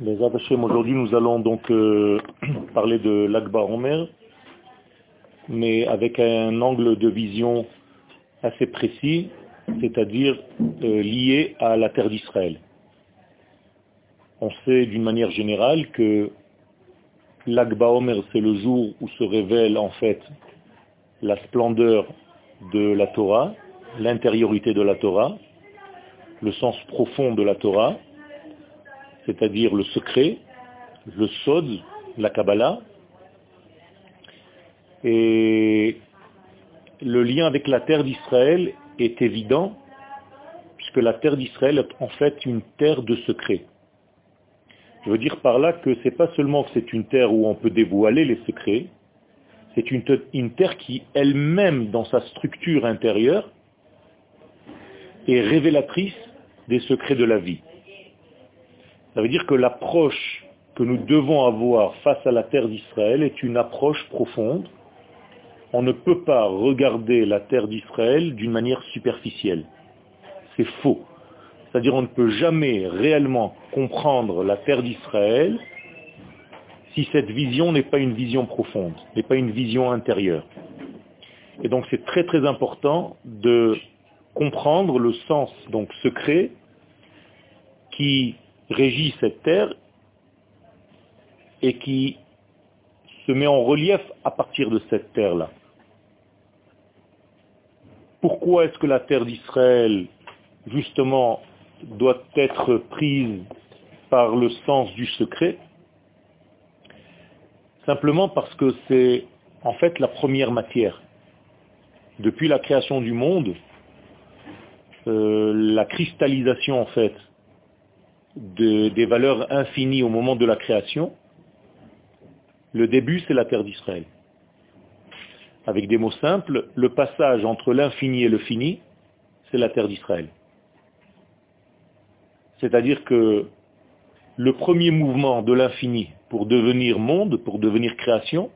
Les Hashem, aujourd'hui nous allons donc euh, parler de l'Akba Omer, mais avec un angle de vision assez précis, c'est-à-dire euh, lié à la terre d'Israël. On sait d'une manière générale que l'Akba Omer, c'est le jour où se révèle en fait la splendeur de la Torah, l'intériorité de la Torah, le sens profond de la Torah, c'est-à-dire le secret, le sod, la Kabbalah, et le lien avec la terre d'Israël est évident, puisque la terre d'Israël est en fait une terre de secret. Je veux dire par là que c'est pas seulement que c'est une terre où on peut dévoiler les secrets, c'est une, terre qui elle-même, dans sa structure intérieure, est révélatrice des secrets de la vie. Ça veut dire que l'approche que nous devons avoir face à la terre d'Israël est une approche profonde. On ne peut pas regarder la terre d'Israël d'une manière superficielle. C'est faux. C'est-à-dire on ne peut jamais réellement comprendre la terre d'Israël si cette vision n'est pas une vision profonde, n'est pas une vision intérieure. Et donc c'est très très important de comprendre le sens donc secret qui régit cette terre et qui se met en relief à partir de cette terre-là. Pourquoi est-ce que la terre d'Israël, justement, doit être prise par le sens du secret? Simplement parce que c'est en fait la première matière. Depuis la création du monde, euh, la cristallisation en fait de, des valeurs infinies au moment de la création, le début, c'est la terre d'Israël. Avec des mots simples, le passage entre l'infini et le fini, c'est la terre d'Israël. C'est-à-dire que le premier mouvement de l'infini pour devenir monde, pour devenir création,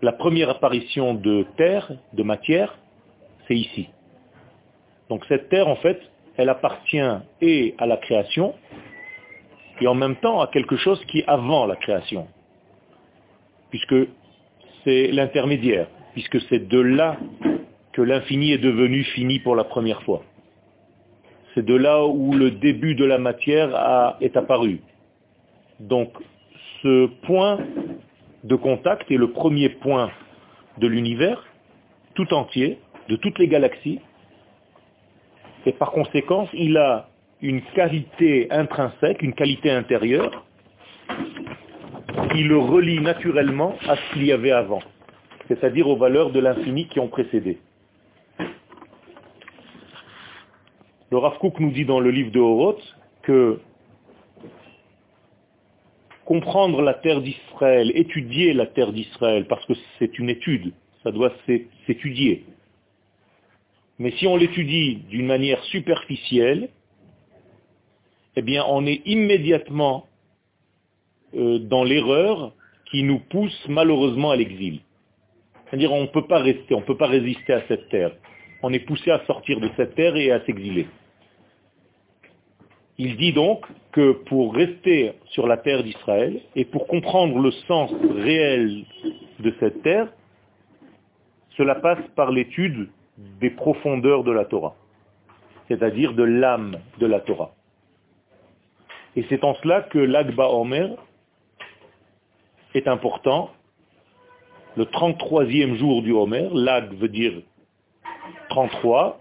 la première apparition de terre, de matière, c'est ici. Donc cette terre, en fait, elle appartient et à la création, et en même temps à quelque chose qui est avant la création, puisque c'est l'intermédiaire, puisque c'est de là que l'infini est devenu fini pour la première fois. C'est de là où le début de la matière est apparu. Donc ce point de contact est le premier point de l'univers tout entier, de toutes les galaxies, et par conséquent, il a une qualité intrinsèque, une qualité intérieure, qui le relie naturellement à ce qu'il y avait avant, c'est-à-dire aux valeurs de l'infini qui ont précédé. Le Rav nous dit dans le livre de Horoth que comprendre la terre d'Israël, étudier la terre d'Israël, parce que c'est une étude, ça doit s'étudier, mais si on l'étudie d'une manière superficielle, eh bien on est immédiatement euh, dans l'erreur qui nous pousse malheureusement à l'exil. C'est-à-dire on ne peut pas rester, on ne peut pas résister à cette terre. On est poussé à sortir de cette terre et à s'exiler. Il dit donc que pour rester sur la terre d'Israël et pour comprendre le sens réel de cette terre, cela passe par l'étude des profondeurs de la Torah, c'est-à-dire de l'âme de la Torah. Et c'est en cela que l'Agba Omer est important. Le 33e jour du Homer, l'Ag veut dire 33,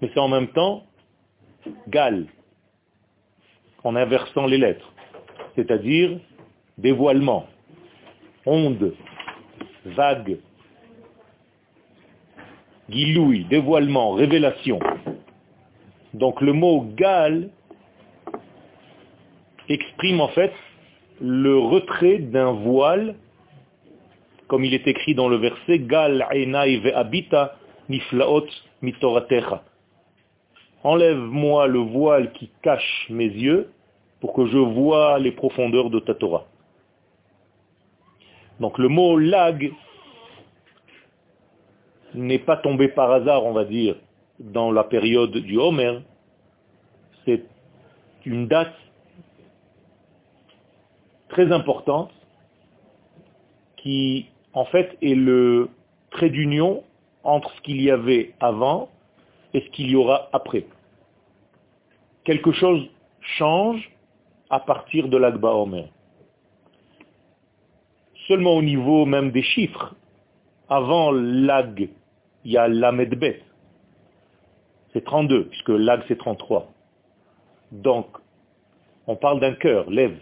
mais c'est en même temps Gal, en inversant les lettres, c'est-à-dire dévoilement, onde, vague, Giloui, dévoilement, révélation. Donc le mot gal exprime en fait le retrait d'un voile, comme il est écrit dans le verset, gal abita niflaot mitoratecha. Enlève-moi le voile qui cache mes yeux pour que je vois les profondeurs de ta Torah. Donc le mot lag n'est pas tombé par hasard, on va dire, dans la période du Homer. C'est une date très importante qui, en fait, est le trait d'union entre ce qu'il y avait avant et ce qu'il y aura après. Quelque chose change à partir de l'Agba Omer. Seulement au niveau même des chiffres. Avant l'Ag, il y a l'Amedbet. C'est 32, puisque l'Ag c'est 33. Donc, on parle d'un cœur, lève.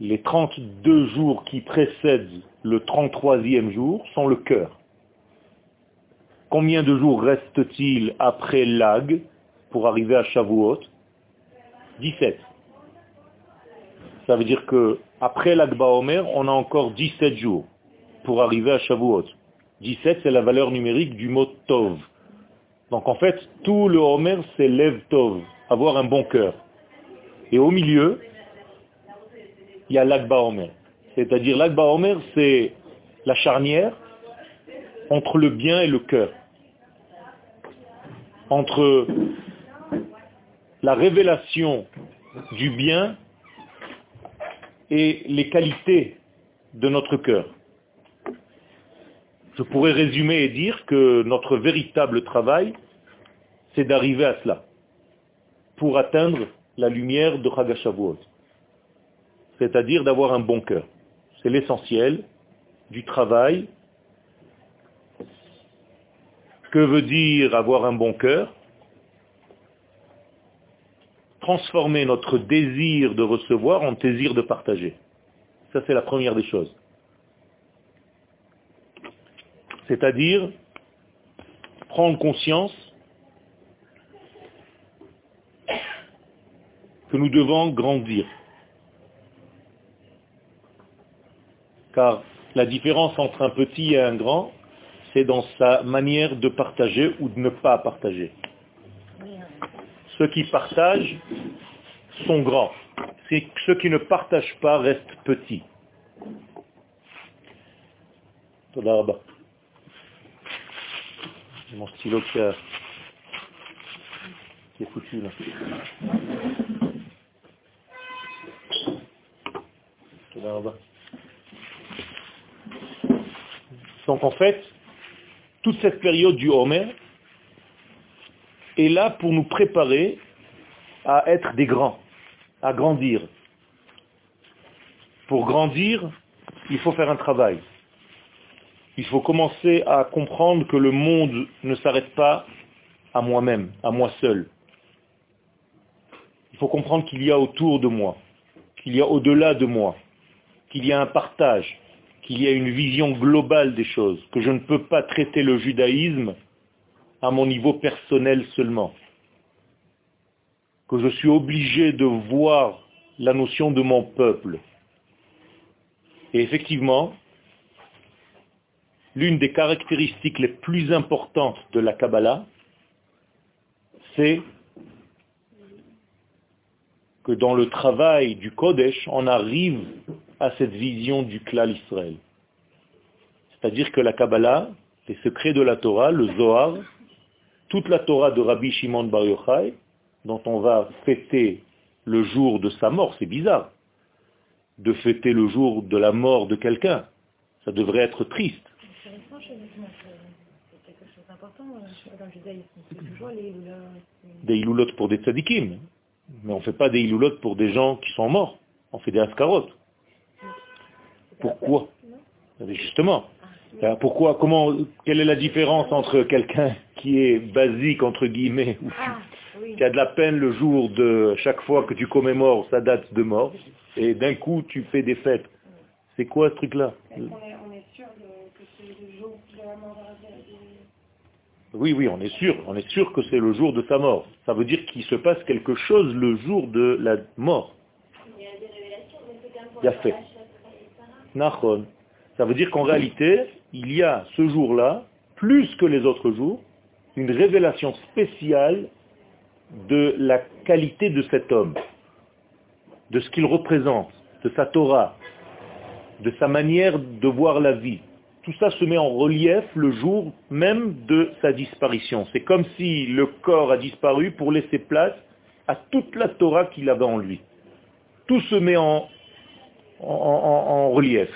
Les 32 jours qui précèdent le 33e jour sont le cœur. Combien de jours reste-t-il après l'Ag pour arriver à Shavuot? 17. Ça veut dire que après l'Agba on a encore 17 jours pour arriver à Shavuot. 17, c'est la valeur numérique du mot Tov. Donc en fait, tout le Homer, c'est Lev Tov, avoir un bon cœur. Et au milieu, il y a l'Agba Omer. C'est-à-dire l'Agba Omer, c'est la charnière entre le bien et le cœur. Entre la révélation du bien et les qualités de notre cœur. Je pourrais résumer et dire que notre véritable travail, c'est d'arriver à cela, pour atteindre la lumière de Chagashavuot, c'est-à-dire d'avoir un bon cœur. C'est l'essentiel du travail. Que veut dire avoir un bon cœur? Transformer notre désir de recevoir en désir de partager. Ça, c'est la première des choses. C'est-à-dire prendre conscience que nous devons grandir. Car la différence entre un petit et un grand, c'est dans sa manière de partager ou de ne pas partager. Ceux qui partagent sont grands. Ceux qui ne partagent pas restent petits. Mon stylo qui, qui est foutu là. Donc en fait, toute cette période du Homer, est là pour nous préparer à être des grands, à grandir. Pour grandir, il faut faire un travail. Il faut commencer à comprendre que le monde ne s'arrête pas à moi-même, à moi seul. Il faut comprendre qu'il y a autour de moi, qu'il y a au-delà de moi, qu'il y a un partage, qu'il y a une vision globale des choses, que je ne peux pas traiter le judaïsme à mon niveau personnel seulement. Que je suis obligé de voir la notion de mon peuple. Et effectivement, l'une des caractéristiques les plus importantes de la Kabbalah, c'est que dans le travail du Kodesh, on arrive à cette vision du clan Israël. C'est-à-dire que la Kabbalah, les secrets de la Torah, le Zohar, toute la Torah de Rabbi Shimon Bar Yochai, dont on va fêter le jour de sa mort, c'est bizarre de fêter le jour de la mort de quelqu'un. Ça devrait être triste. Des iloulotes pour des tzadikim. Mais on ne fait pas des iloulotes pour des gens qui sont morts. On fait des ascarotes. Pourquoi Justement, euh, pourquoi, comment, quelle est la différence entre quelqu'un qui est basique, entre guillemets, ou ah, qui a de la peine le jour de chaque fois que tu commémores sa date de mort, et d'un coup tu fais des fêtes. C'est quoi ce truc-là Oui, oui, on est sûr. On est sûr que c'est le jour de sa mort. Ça veut dire qu'il se passe quelque chose le jour de la mort. Il y a fait. Ça veut dire qu'en réalité, il y a ce jour-là, plus que les autres jours, une révélation spéciale de la qualité de cet homme, de ce qu'il représente, de sa Torah, de sa manière de voir la vie. Tout ça se met en relief le jour même de sa disparition. C'est comme si le corps a disparu pour laisser place à toute la Torah qu'il avait en lui. tout se met en, relief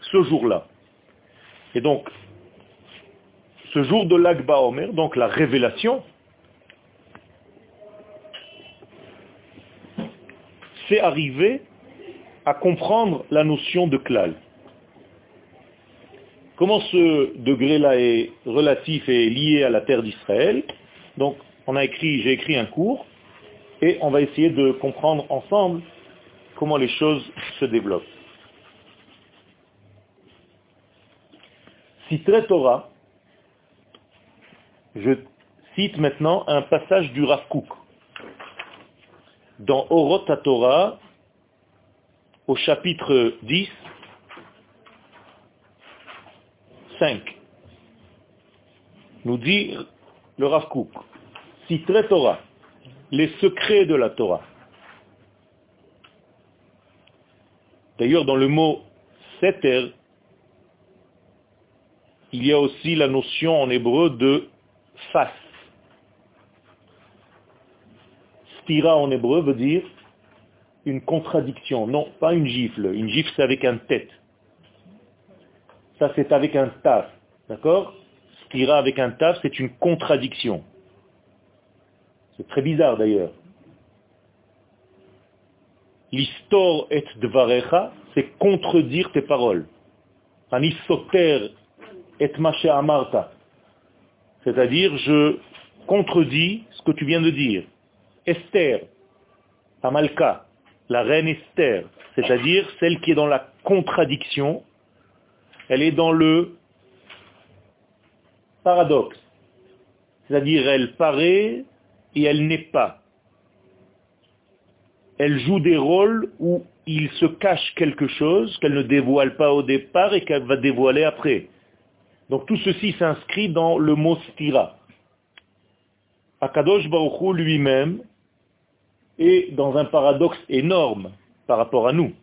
ce jour-là. Et donc, ce jour de l'Agba Omer, donc la révélation, c'est arriver à comprendre la notion de klal. Comment ce degré-là est relatif et lié à la terre d'Israël? Donc, on a écrit, j'ai écrit un cours, et on va essayer de comprendre ensemble comment les choses se développent. très Torah, je cite maintenant un passage du Rav Dans Orot Torah, au chapitre 10, 5, nous dit le Rav Kook, Torah, les secrets de la Torah. D'ailleurs, dans le mot seter, il y a aussi la notion en hébreu de face. Stira en hébreu veut dire une contradiction. Non, pas une gifle. Une gifle, c'est avec un tête. Ça, c'est avec un taf. D'accord? Stira avec un taf, c'est une contradiction. C'est très bizarre d'ailleurs. L'histor et dvarecha, c'est contredire tes paroles. Anisoter et amarta. C'est-à-dire, je contredis ce que tu viens de dire. Esther, Amalka, la reine Esther, c'est-à-dire celle qui est dans la contradiction, elle est dans le paradoxe. C'est-à-dire, elle paraît et elle n'est pas elle joue des rôles où il se cache quelque chose qu'elle ne dévoile pas au départ et qu'elle va dévoiler après. Donc tout ceci s'inscrit dans le mot stira. Akadosh Baruch lui-même est dans un paradoxe énorme par rapport à nous.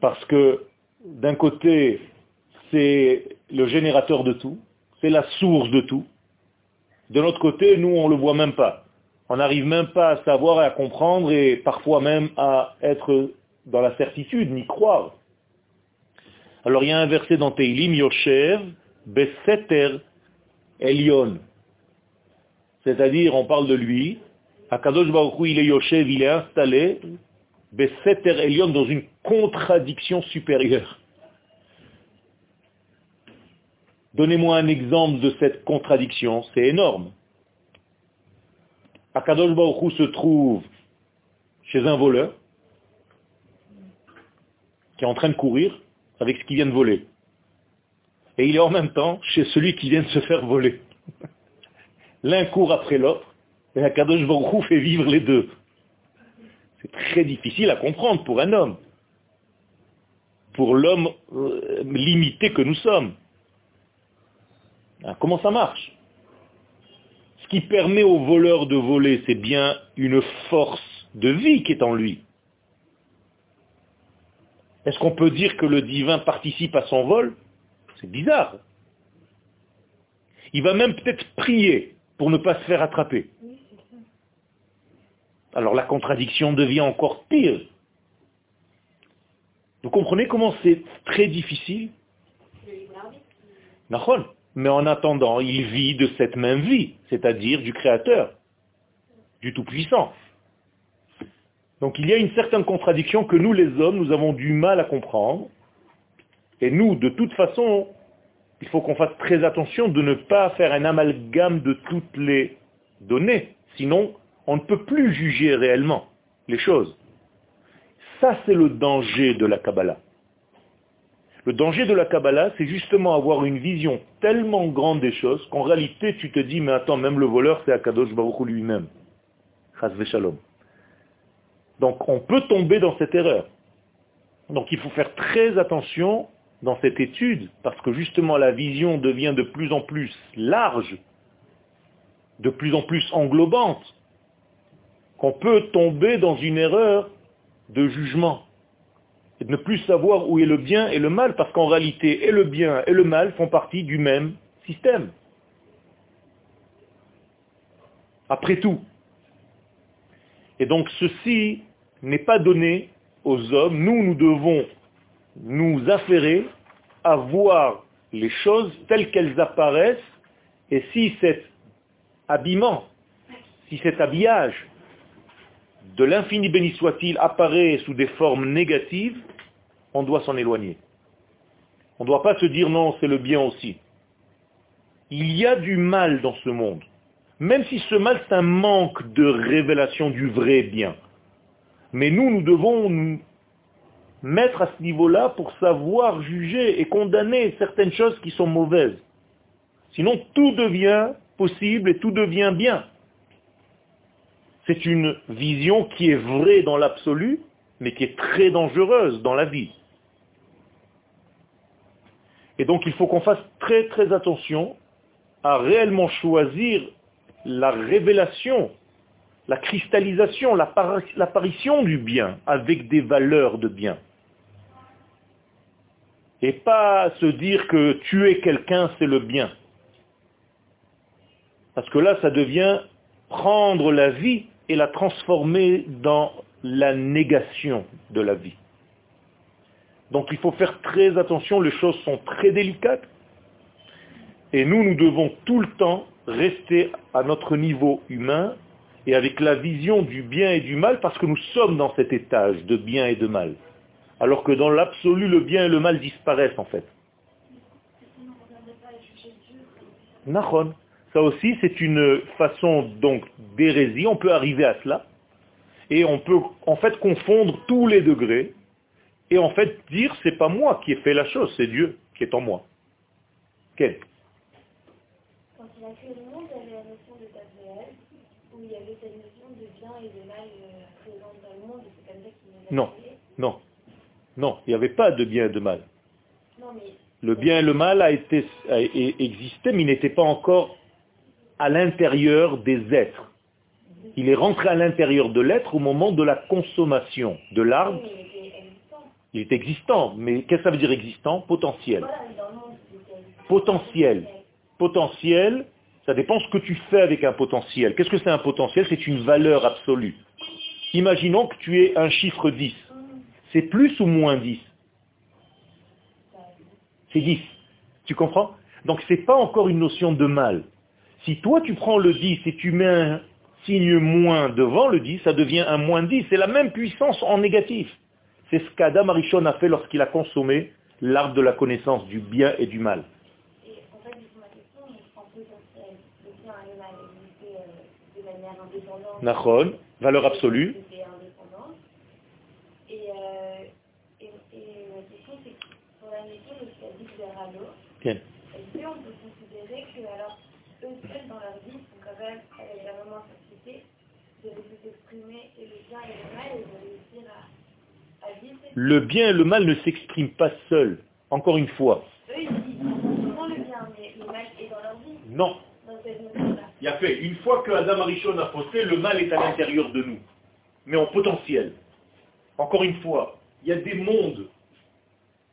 Parce que d'un côté, c'est le générateur de tout, c'est la source de tout. De l'autre côté, nous, on ne le voit même pas. On n'arrive même pas à savoir et à comprendre et parfois même à être dans la certitude, ni croire. Alors il y a un verset dans Teilim, Yoshev, Beseter Elion. C'est-à-dire, on parle de lui, Akadosh Baruch il est Yoshev, il est installé, Beseter Elion, dans une contradiction supérieure. Donnez-moi un exemple de cette contradiction, c'est énorme. Akadosh Baruch se trouve chez un voleur qui est en train de courir avec ce qu'il vient de voler. Et il est en même temps chez celui qui vient de se faire voler. L'un court après l'autre, et Akadosh Baruch fait vivre les deux. Très difficile à comprendre pour un homme. Pour l'homme euh, limité que nous sommes. Ah, comment ça marche? Ce qui permet au voleur de voler, c'est bien une force de vie qui est en lui. Est-ce qu'on peut dire que le divin participe à son vol? C'est bizarre. Il va même peut-être prier pour ne pas se faire attraper. Alors la contradiction devient encore pire. Vous comprenez comment c'est très difficile? Mais en attendant, il vit de cette même vie, c'est-à-dire du Créateur, du Tout-Puissant. Donc il y a une certaine contradiction que nous les hommes, nous avons du mal à comprendre. Et nous, de toute façon, il faut qu'on fasse très attention de ne pas faire un amalgame de toutes les données. Sinon, on ne peut plus juger réellement les choses. Ça, c'est le danger de la Kabbalah. Le danger de la Kabbalah, c'est justement avoir une vision tellement grande des choses qu'en réalité, tu te dis, mais attends, même le voleur, c'est Akadosh Baruch lui-même. Donc, on peut tomber dans cette erreur. Donc, il faut faire très attention dans cette étude, parce que justement, la vision devient de plus en plus large, de plus en plus englobante, qu'on peut tomber dans une erreur de jugement et de ne plus savoir où est le bien et le mal, parce qu'en réalité, et le bien et le mal font partie du même système. Après tout. Et donc ceci n'est pas donné aux hommes. Nous, nous devons nous affairer à voir les choses telles qu'elles apparaissent. Et si cet habillement, si cet habillage de l'infini béni soit-il apparaît sous des formes négatives, on doit s'en éloigner. On ne doit pas se dire non, c'est le bien aussi. Il y a du mal dans ce monde. Même si ce mal, c'est un manque de révélation du vrai bien. Mais nous, nous devons nous mettre à ce niveau-là pour savoir juger et condamner certaines choses qui sont mauvaises. Sinon, tout devient possible et tout devient bien. C'est une vision qui est vraie dans l'absolu, mais qui est très dangereuse dans la vie. Et donc il faut qu'on fasse très très attention à réellement choisir la révélation, la cristallisation, l'apparition du bien avec des valeurs de bien. Et pas se dire que tuer quelqu'un, c'est le bien. Parce que là, ça devient prendre la vie et la transformer dans la négation de la vie. Donc il faut faire très attention, les choses sont très délicates. Et nous, nous devons tout le temps rester à notre niveau humain et avec la vision du bien et du mal parce que nous sommes dans cet étage de bien et de mal. Alors que dans l'absolu, le bien et le mal disparaissent en fait. Ça aussi, c'est une façon donc d'hérésie. On peut arriver à cela. Et on peut en fait confondre tous les degrés. Et en fait dire, c'est pas moi qui ai fait la chose, c'est Dieu qui est en moi. Quel? Quand il a créé le monde, il y avait la notion de réel, où il y avait cette notion de bien et de mal euh, présente dans le monde, et c'est comme ça qu'il Non, non, non, il n'y avait pas de bien et de mal. Non, mais... Le bien et le mal a été a existé, mais il n'était pas encore à l'intérieur des êtres. Il est rentré à l'intérieur de l'être au moment de la consommation de l'arbre. Il est existant, mais qu'est-ce que ça veut dire existant? Potentiel. Potentiel. Potentiel, ça dépend ce que tu fais avec un potentiel. Qu'est-ce que c'est un potentiel? C'est une valeur absolue. Imaginons que tu aies un chiffre 10. C'est plus ou moins 10 C'est 10. Tu comprends? Donc ce n'est pas encore une notion de mal. Si toi tu prends le 10 et tu mets un signe moins devant le 10, ça devient un moins 10. C'est la même puissance en négatif. C'est ce qu'Adam Arishon a fait lorsqu'il a consommé l'arbre de la connaissance du bien et du mal. Et en fait, ma question, potentiel, le bien et le mal existaient euh, de manière indépendante. Nachon, valeur absolue. Et, euh, et, et ma question, c'est pour la notion de ce qu'a dit Verano, est-ce qu'on peut considérer que alors eux dans leur société, de s'exprimer et le bien et le mal, et de réussir à, à vivre. Le bien et le mal ne s'expriment pas seuls, encore une fois. Eux, ils disent souvent le bien, mais le mal est dans leur vie. Non. Dans cette. Il y a fait, une fois que Adam Arishon a faussé, le mal est à l'intérieur de nous, mais en potentiel. Encore une fois, il y a des mondes.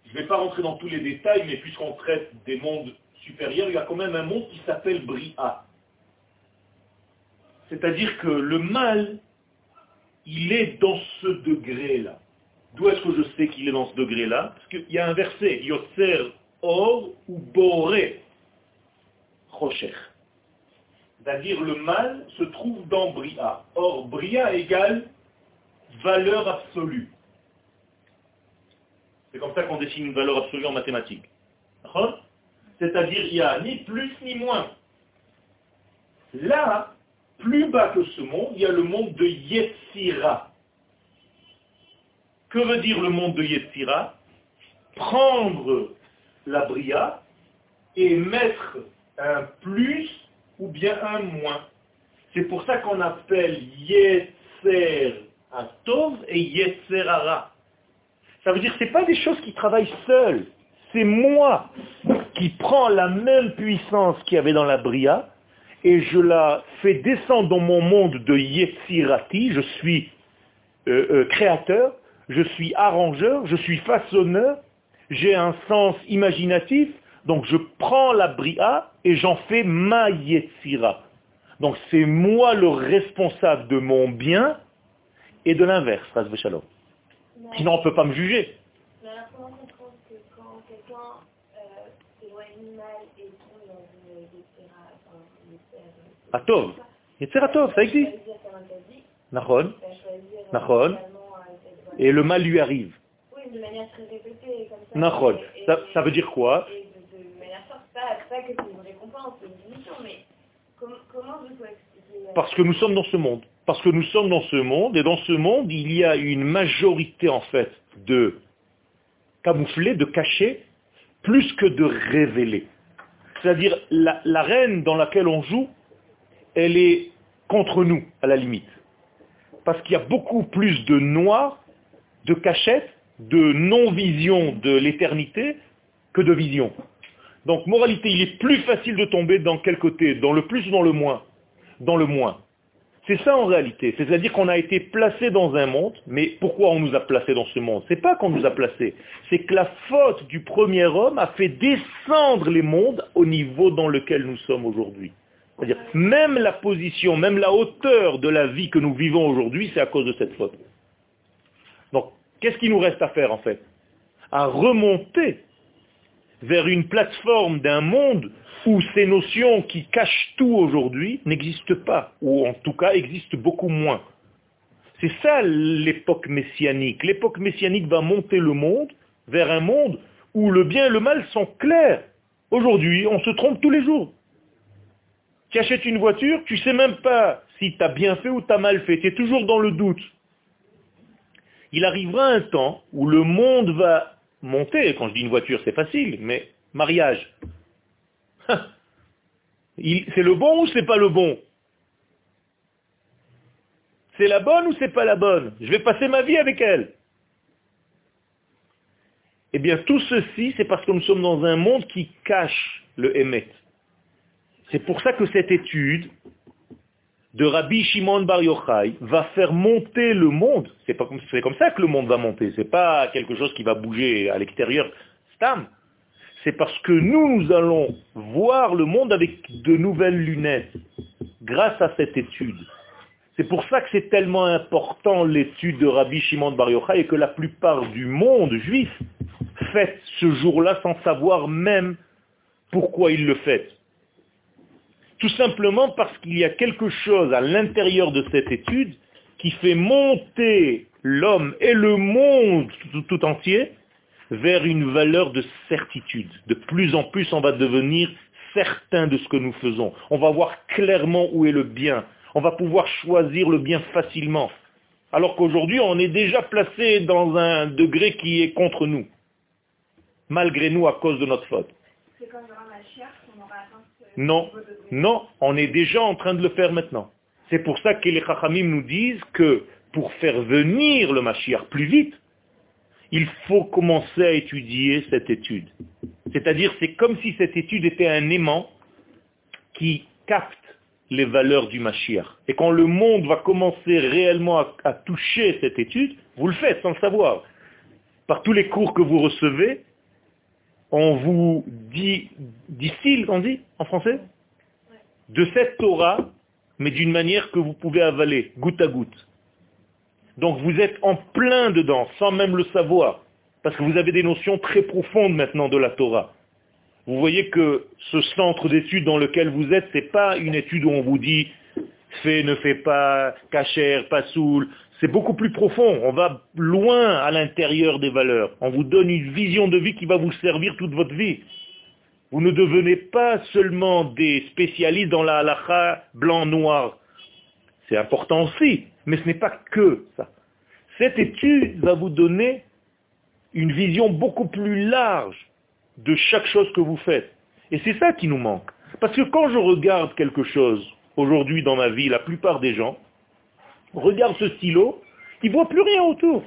Je ne vais pas rentrer dans tous les détails, mais puisqu'on traite des mondes supérieur, il y a quand même un monde qui s'appelle Bria. C'est-à-dire que le mal, il est dans ce degré-là. D'où est-ce que je sais qu'il est dans ce degré-là Parce qu'il y a un verset, Yotzer Or ou Boré Rocher. C'est-à-dire le mal se trouve dans Bria. Or, Bria égale valeur absolue. C'est comme ça qu'on définit une valeur absolue en mathématiques. C'est-à-dire, il n'y a ni plus ni moins. Là, plus bas que ce monde, il y a le monde de Yetzira. Que veut dire le monde de Yetzira Prendre la bria et mettre un plus ou bien un moins. C'est pour ça qu'on appelle Yetzer Atov et Yetzer Ara. Ça veut dire que ce pas des choses qui travaillent seules. C'est moi qui prends la même puissance qu'il y avait dans la Bria et je la fais descendre dans mon monde de Yetzirati. Je suis euh, euh, créateur, je suis arrangeur, je suis façonneur, j'ai un sens imaginatif, donc je prends la Bria et j'en fais ma Yetzira. Donc c'est moi le responsable de mon bien et de l'inverse, Shalom. Sinon, on ne peut pas me juger. Atov. Tov, ça existe. Nahon. Nahon. Et le mal lui arrive. Oui, de manière très répétée. Comme ça. Ça, veut dire quoi Parce que nous sommes dans ce monde. Parce que nous sommes dans ce monde, et dans ce monde, il y a une majorité, en fait, de camoufler, de cacher, plus que de révéler. C'est-à-dire, la, la reine dans laquelle on joue, elle est contre nous, à la limite. Parce qu'il y a beaucoup plus de noir, de cachette, de non-vision de l'éternité que de vision. Donc, moralité, il est plus facile de tomber dans quel côté? Dans le plus ou dans le moins? Dans le moins. C'est ça en réalité. C'est-à-dire qu'on a été placé dans un monde, mais pourquoi on nous a placé dans ce monde? C'est pas qu'on nous a placés, c'est que la faute du premier homme a fait descendre les mondes au niveau dans lequel nous sommes aujourd'hui. C'est-à-dire, même la position, même la hauteur de la vie que nous vivons aujourd'hui, c'est à cause de cette faute. Donc, qu'est-ce qu'il nous reste à faire en fait? À remonter vers une plateforme d'un monde où ces notions qui cachent tout aujourd'hui n'existent pas, ou en tout cas existent beaucoup moins. C'est ça l'époque messianique. L'époque messianique va monter le monde vers un monde où le bien et le mal sont clairs. Aujourd'hui, on se trompe tous les jours. Tu achètes une voiture, tu ne sais même pas si tu as bien fait ou tu as mal fait. Tu es toujours dans le doute. Il arrivera un temps où le monde va monter. Quand je dis une voiture, c'est facile, mais mariage. C'est le bon ou c'est pas le bon? C'est la bonne ou c'est pas la bonne? Je vais passer ma vie avec elle. Eh bien, tout ceci, c'est parce que nous sommes dans un monde qui cache le émet. C'est pour ça que cette étude de Rabbi Shimon Bar Yochai va faire monter le monde. C'est c'est comme ça que le monde va monter. C'est pas quelque chose qui va bouger à l'extérieur. Stam c'est parce que nous, nous allons voir le monde avec de nouvelles lunettes, grâce à cette étude. C'est pour ça que c'est tellement important l'étude de Rabbi Shimon Bar Yochai et que la plupart du monde juif fait ce jour-là sans savoir même pourquoi il le fait. Tout simplement parce qu'il y a quelque chose à l'intérieur de cette étude qui fait monter l'homme et le monde tout entier vers une valeur de certitude. De plus en plus, on va devenir certain de ce que nous faisons. On va voir clairement où est le bien. On va pouvoir choisir le bien facilement. Alors qu'aujourd'hui, on est déjà placé dans un degré qui est contre nous, malgré nous à cause de notre faute. Non, non, on est déjà en train de le faire maintenant. C'est pour ça que les Chachamim nous disent que pour faire venir le Mashiach plus vite, il faut commencer à étudier cette étude. C'est-à-dire, c'est comme si cette étude était un aimant qui capte les valeurs du Mashiach. Et quand le monde va commencer réellement à, toucher cette étude, vous le faites sans le savoir. Par tous les cours que vous recevez, on vous dit, distille, on dit en français? De cette Torah, mais d'une manière que vous pouvez avaler, goutte à goutte. Donc vous êtes en plein dedans, sans même le savoir, parce que vous avez des notions très profondes maintenant de la Torah. Vous voyez que ce centre d'études dans lequel vous êtes, ce n'est pas une étude où on vous dit fais, ne fais pas, cachère, pas saoul. C'est beaucoup plus profond. On va loin à l'intérieur des valeurs. On vous donne une vision de vie qui va vous servir toute votre vie. Vous ne devenez pas seulement des spécialistes dans la halakha blanc-noir. C'est important aussi, mais ce n'est pas que ça. Cette étude va vous donner une vision beaucoup plus large de chaque chose que vous faites. Et c'est ça qui nous manque. Parce que quand je regarde quelque chose aujourd'hui dans ma vie, la plupart des gens regardent ce stylo, ils ne voient plus rien autour.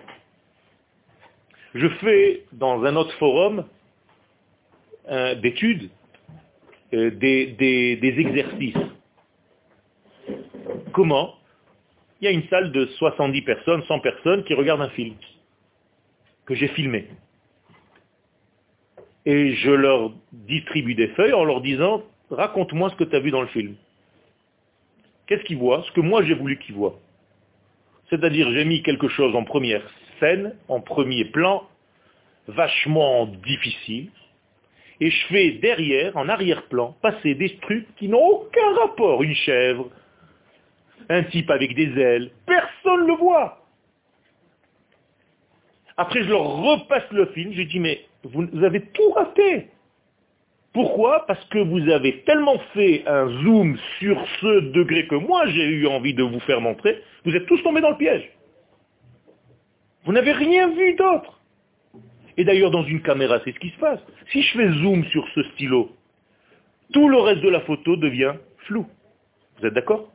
Je fais dans un autre forum d'études euh, des exercices. Comment il y a une salle de 70 personnes, 100 personnes qui regardent un film que j'ai filmé. Et je leur distribue des feuilles en leur disant, raconte-moi ce que tu as vu dans le film. Qu'est-ce qu'ils voient? Ce que moi j'ai voulu qu'ils voient. C'est-à-dire, j'ai mis quelque chose en première scène, en premier plan, vachement difficile, et je fais derrière, en arrière-plan, passer des trucs qui n'ont aucun rapport. Une chèvre, un type avec des ailes, personne ne le voit. Après, je leur repasse le film, je dis, mais vous, vous avez tout raté. Pourquoi? Parce que vous avez tellement fait un zoom sur ce degré que moi j'ai eu envie de vous faire montrer, vous êtes tous tombés dans le piège. Vous n'avez rien vu d'autre. Et d'ailleurs, dans une caméra, c'est ce qui se passe. Si je fais zoom sur ce stylo, tout le reste de la photo devient flou. Vous êtes d'accord?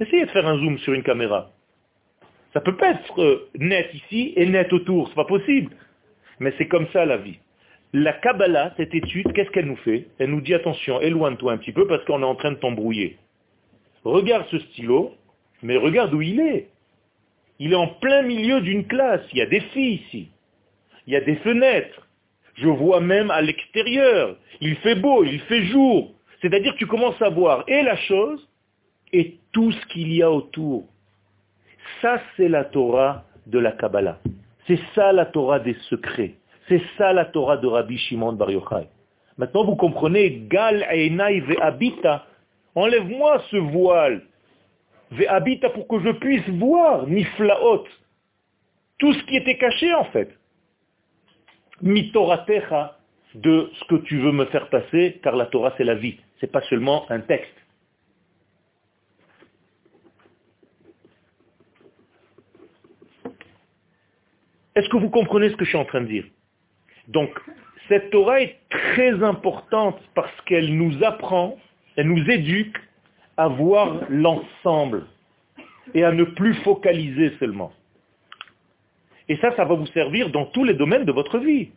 Essayez de faire un zoom sur une caméra. Ça peut pas être euh, net ici et net autour, c'est pas possible. Mais c'est comme ça la vie. La Kabbalah, cette étude, qu'est-ce qu'elle nous fait? Elle nous dit attention, éloigne-toi un petit peu parce qu'on est en train de t'embrouiller. Regarde ce stylo, mais regarde où il est. Il est en plein milieu d'une classe. Il y a des filles ici. Il y a des fenêtres. Je vois même à l'extérieur. Il fait beau, il fait jour. C'est-à-dire que tu commences à voir et la chose et tout ce qu'il y a autour. Ça, c'est la Torah de la Kabbalah. C'est ça la Torah des secrets. C'est ça la Torah de Rabbi Shimon Bar Yochai. Maintenant, vous comprenez, Gal Einai Ve'abita, enlève-moi ce voile, Ve'abita pour que je puisse voir, Niflaot, tout ce qui était caché en fait. Mitoratecha, de ce que tu veux me faire passer, car la Torah c'est la vie, c'est pas seulement un texte. Est-ce que vous comprenez ce que je suis en train de dire? Donc, cette Torah est très importante parce qu'elle nous apprend, elle nous éduque à voir l'ensemble et à ne plus focaliser seulement. Et ça, ça va vous servir dans tous les domaines de votre vie.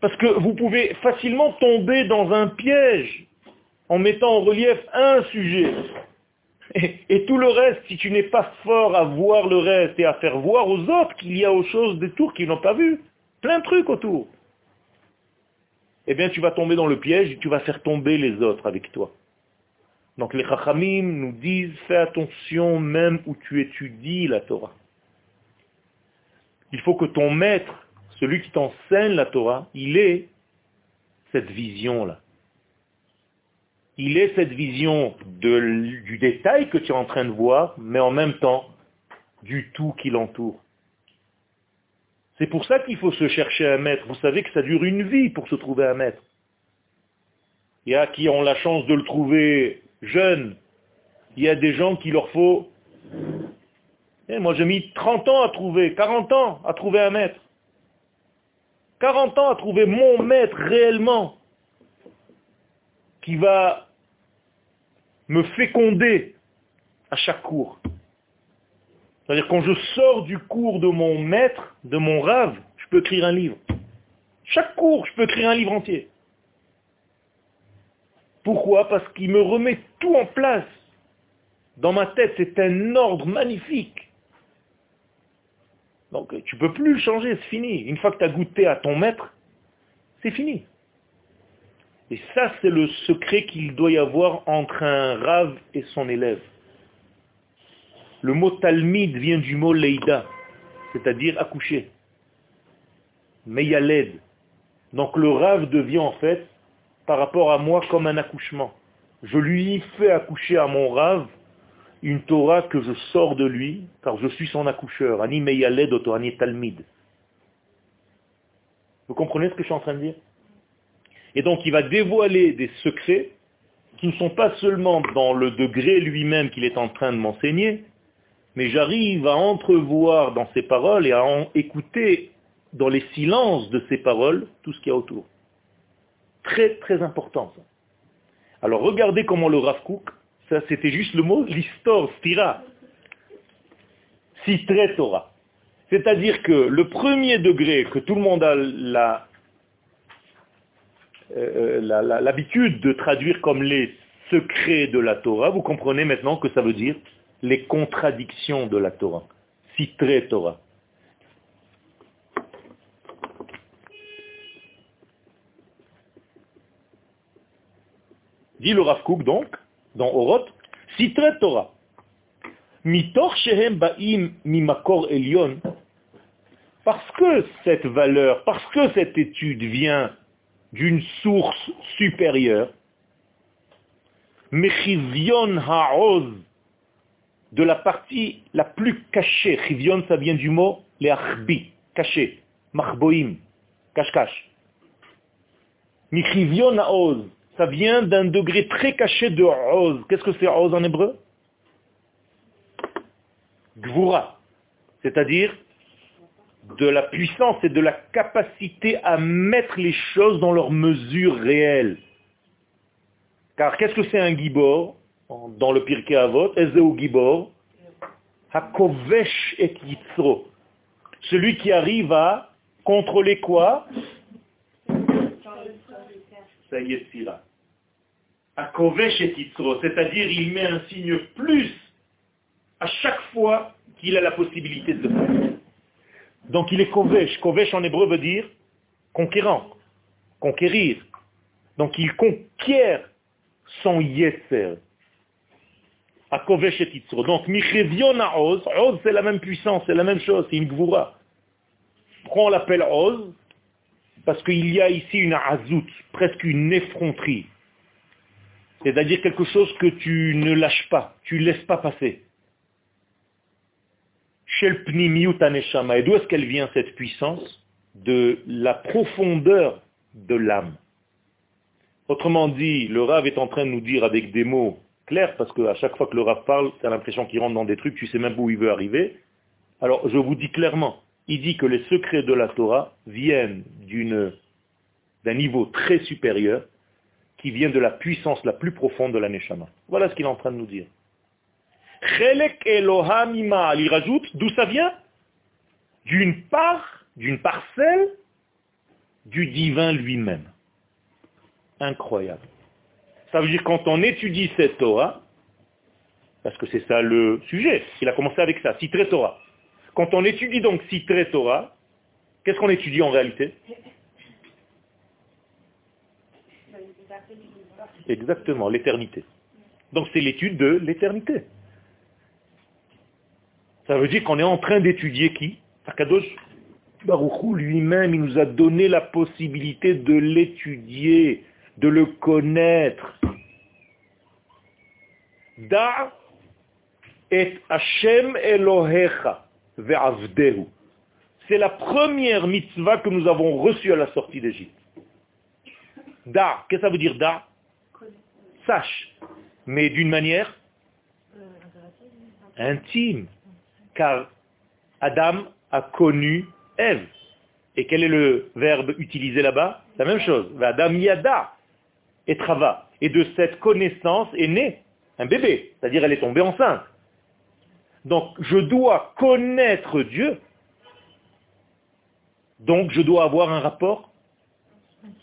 Parce que vous pouvez facilement tomber dans un piège en mettant en relief un sujet. Et, tout le reste, si tu n'es pas fort à voir le reste et à faire voir aux autres qu'il y a aux choses des tours qu'ils n'ont pas vues, Plein de trucs autour. Eh bien, tu vas tomber dans le piège et tu vas faire tomber les autres avec toi. Donc les Chachamim nous disent, fais attention même où tu étudies la Torah. Il faut que ton maître, celui qui t'enseigne la Torah, il ait cette vision-là. Il ait cette vision du détail que tu es en train de voir, mais en même temps du tout qui l'entoure. C'est pour ça qu'il faut se chercher un maître. Vous savez que ça dure une vie pour se trouver un maître. Il y a qui ont la chance de le trouver jeune. Il y a des gens qui leur faut... Eh, moi j'ai mis 30 ans à trouver, 40 ans à trouver un maître. 40 ans à trouver mon maître réellement qui va me féconder à chaque cours. C'est-à-dire quand je sors du cours de mon maître, de mon rave, je peux écrire un livre. Chaque cours, je peux écrire un livre entier. Pourquoi? Parce qu'il me remet tout en place. Dans ma tête, c'est un ordre magnifique. Donc tu ne peux plus le changer, c'est fini. Une fois que tu as goûté à ton maître, c'est fini. Et ça, c'est le secret qu'il doit y avoir entre un rave et son élève. Le mot talmid vient du mot leida, c'est-à-dire accoucher. Meyaled. Donc le rave devient en fait, par rapport à moi, comme un accouchement. Je lui fais accoucher à mon rave une Torah que je sors de lui, car je suis son accoucheur. Ani meyaled ani. Vous comprenez ce que je suis en train de dire? Et donc il va dévoiler des secrets qui ne sont pas seulement dans le degré lui-même qu'il est en train de m'enseigner, mais j'arrive à entrevoir dans ses paroles et à écouter dans les silences de ses paroles tout ce qu'il y a autour. Très très important ça. Alors regardez comment le Rav ça c'était juste le mot, l'histor, stira, citré Torah. C'est-à-dire que le premier degré que tout le monde a euh, euh, l'habitude de traduire comme les secrets de la Torah, vous comprenez maintenant que ça veut dire les contradictions de la Torah. Citré Torah. Dit le Rav donc, dans Oroth, Citré Torah. Mitor shehem ba'im mimakor elion. Parce que cette valeur, parce que cette étude vient d'une source supérieure, Mechivion ha'oz, de la partie la plus cachée. Chivion, ça vient du mot les achbi, caché. Machboim, cache-cache. Michivion ha'oz, ça vient d'un degré très caché de oz. Qu'est-ce que c'est oz en hébreu? Gvura, c'est-à-dire de la puissance et de la capacité à mettre les choses dans leur mesure réelle. Car qu'est-ce que c'est un gibor dans le Pirkei Avot? Ezeu gibor Hakovesh et yitzro. Celui qui arrive à contrôler quoi? Ça y est, là. Et c'est-à-dire il met un signe plus à chaque fois qu'il a la possibilité de le faire. Donc il est kovesh. Kovesh en hébreu veut dire conquérant, conquérir. Donc il conquiert son yetzer. À kovesh et titzro. Donc michevion oz. Oz c'est la même puissance, c'est la même chose, c'est une gvura. On l'appelle oz Parce qu'il y a ici une azout, presque une effronterie. C'est-à-dire quelque chose que tu ne lâches pas, tu ne laisses pas passer. Shel Et d'où est-ce qu'elle vient cette puissance De la profondeur de l'âme? Autrement dit, le Rav est en train de nous dire avec des mots clairs, parce qu'à chaque fois que le Rav parle, tu as l'impression qu'il rentre dans des trucs, tu sais même pas où il veut arriver. Alors je vous dis clairement, il dit que les secrets de la Torah viennent d'un niveau très supérieur, qui vient de la puissance la plus profonde de la Neshama. Voilà ce qu'il est en train de nous dire. Chelek Elohamima, il rajoute, d'où ça vient? D'une part, d'une parcelle du divin lui-même. Incroyable. Ça veut dire quand on étudie cette Torah, parce que c'est ça le sujet, il a commencé avec ça, Citré Torah. Quand on étudie donc Citré Torah, qu'est-ce qu'on étudie en réalité? Exactement, l'éternité. Donc c'est l'étude de l'éternité. Ça veut dire qu'on est en train d'étudier qui? Akadosh Baruchou lui-même, il nous a donné la possibilité de l'étudier, de le connaître. Da et Hashem Elohecha ve'avdehu. C'est la première mitzvah que nous avons reçue à la sortie d'Égypte. Da, qu'est-ce que ça veut dire da? Sache, mais d'une manière intime car Adam a connu Ève. Et quel est le verbe utilisé là-bas? La même chose. Adam yada et trava. Et de cette connaissance est né un bébé, c'est-à-dire elle est tombée enceinte. Donc je dois connaître Dieu. Donc je dois avoir un rapport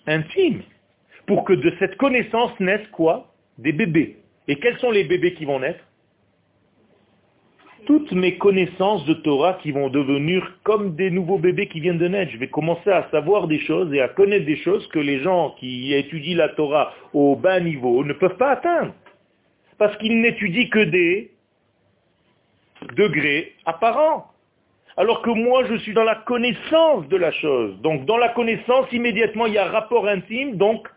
intime. Pour que de cette connaissance naissent quoi? Des bébés. Et quels sont les bébés qui vont naître? Toutes mes connaissances de Torah qui vont devenir comme des nouveaux bébés qui viennent de naître. Je vais commencer à savoir des choses et à connaître des choses que les gens qui étudient la Torah au bas niveau ne peuvent pas atteindre. Parce qu'ils n'étudient que des degrés apparents. Alors que moi, je suis dans la connaissance de la chose. Donc, dans la connaissance, immédiatement, il y a rapport intime, donc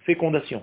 fécondation.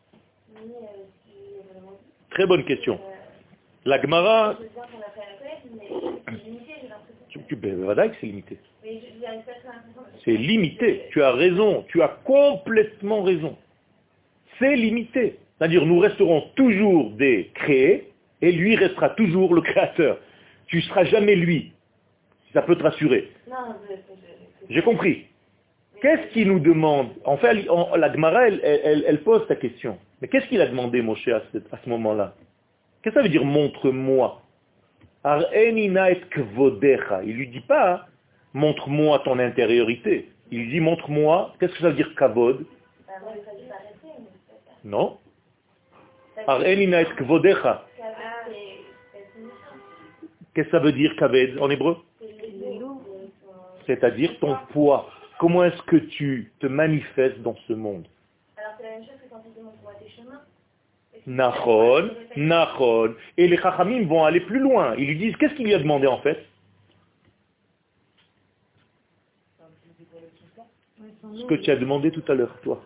Très bonne question. La Gemara... c'est limité. C'est limité. Tu as raison. Tu as complètement raison. C'est limité. C'est-à-dire, nous resterons toujours des créés et lui restera toujours le créateur. Tu ne seras jamais lui. Ça peut te rassurer. J'ai compris. Qu'est-ce qu'il nous demande? En fait, la Gemara, elle, pose sa question. Mais qu'est-ce qu'il a demandé, Moshe, à ce, moment-là? Qu'est-ce que ça veut dire montre-moi? Il lui dit pas, montre-moi ton intériorité. Il lui dit, montre-moi, qu'est-ce que ça veut dire kavod Non. Qu'est-ce que ça veut dire kaved en hébreu? C'est-à-dire ton poids. Comment est-ce que tu te manifestes dans ce monde Alors c'est la même chose que quand tu demandes pour tes chemins. Nachon, Nachon. Et les Chachamim vont aller plus loin. Ils lui disent, qu'est-ce qu'il lui a demandé en fait? Ce que tu as demandé tout à l'heure, toi.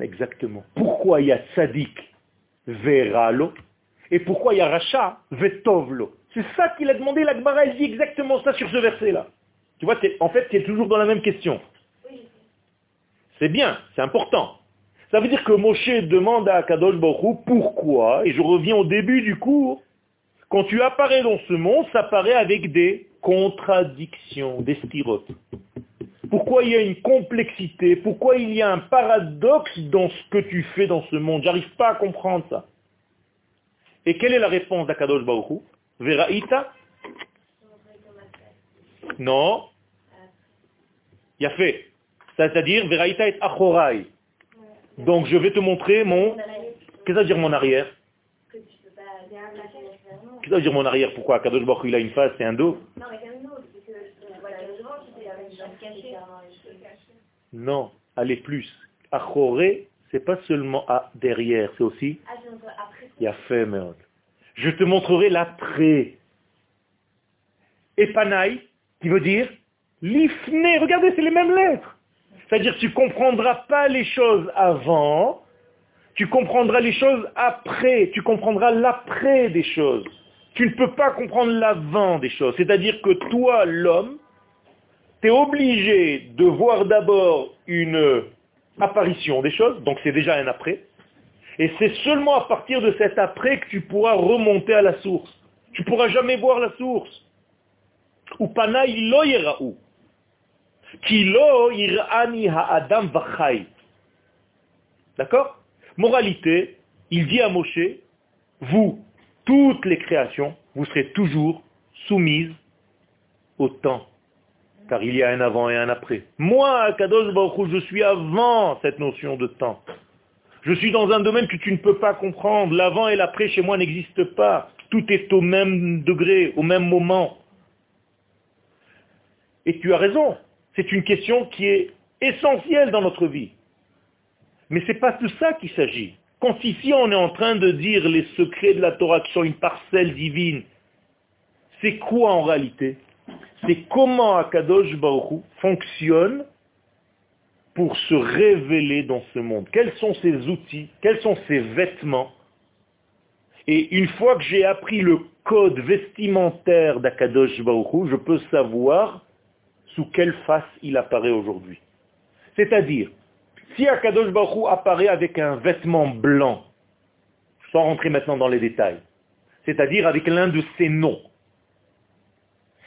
Exactement. Pourquoi il y a Tzadik Veralo et pourquoi il y a Racha Vetovlo? C'est ça qu'il a demandé, l'Akbara, elle dit exactement ça sur ce verset-là. Tu vois, en fait, tu es toujours dans la même question. C'est bien, c'est important. Ça veut dire que Moshe demande à Kadosh Baruch pourquoi, et je reviens au début du cours, quand tu apparais dans ce monde, ça apparaît avec des contradictions, des styrotes. Pourquoi il y a une complexité? Pourquoi il y a un paradoxe dans ce que tu fais dans ce monde? J'arrive pas à comprendre ça. Et quelle est la réponse d'Akadosh Baruch Veraïta? Non. Il a fait. C'est-à-dire, Veraïta et Achorai. Donc je vais te montrer mon... Qu'est-ce que ça veut dire mon arrière Qu'est-ce que ça veut dire mon arrière Pourquoi Kadosh Baruch il a une face et un dos Non, le. Non, allez plus. Achoré, c'est pas seulement à derrière, c'est aussi... Il a fait, merde. Je te montrerai l'après. Epanaï, qui veut dire l'ifné. Regardez, c'est les mêmes lettres. C'est-à-dire que tu ne comprendras pas les choses avant, tu comprendras les choses après, tu comprendras l'après des choses. Tu ne peux pas comprendre l'avant des choses. C'est-à-dire que toi, l'homme, tu es obligé de voir d'abord une apparition des choses, donc c'est déjà un après, et c'est seulement à partir de cet après que tu pourras remonter à la source. Tu ne pourras jamais voir la source. Ou pana où D'accord? Moralité, il dit à Moshe, vous, toutes les créations, vous serez toujours soumises au temps. Car il y a un avant et un après. Moi, Kadosh Baruch je suis avant cette notion de temps. Je suis dans un domaine que tu ne peux pas comprendre. L'avant et l'après chez moi n'existent pas. Tout est au même degré, au même moment. Et tu as raison. C'est une question qui est essentielle dans notre vie. Mais ce n'est pas de ça qu'il s'agit. Quand ici on est en train de dire les secrets de la Torah qui sont une parcelle divine, c'est quoi en réalité? C'est comment Akadosh Baruch fonctionne pour se révéler dans ce monde? Quels sont ses outils? Quels sont ses vêtements? Et une fois que j'ai appris le code vestimentaire d'Akadosh Baruch je peux savoir sous quelle face il apparaît aujourd'hui. C'est-à-dire, si Akadosh Baruch apparaît avec un vêtement blanc, sans rentrer maintenant dans les détails, c'est-à-dire avec l'un de ses noms,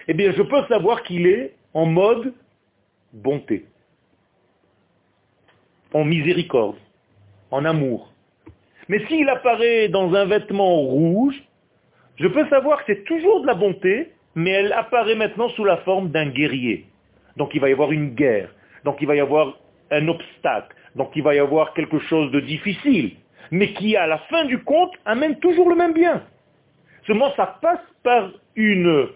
eh bien je peux savoir qu'il est en mode bonté, en miséricorde, en amour. Mais s'il apparaît dans un vêtement rouge, je peux savoir que c'est toujours de la bonté, mais elle apparaît maintenant sous la forme d'un guerrier. Donc il va y avoir une guerre. Donc il va y avoir un obstacle. Donc il va y avoir quelque chose de difficile. Mais qui, à la fin du compte, amène toujours le même bien. Seulement, ça passe par une,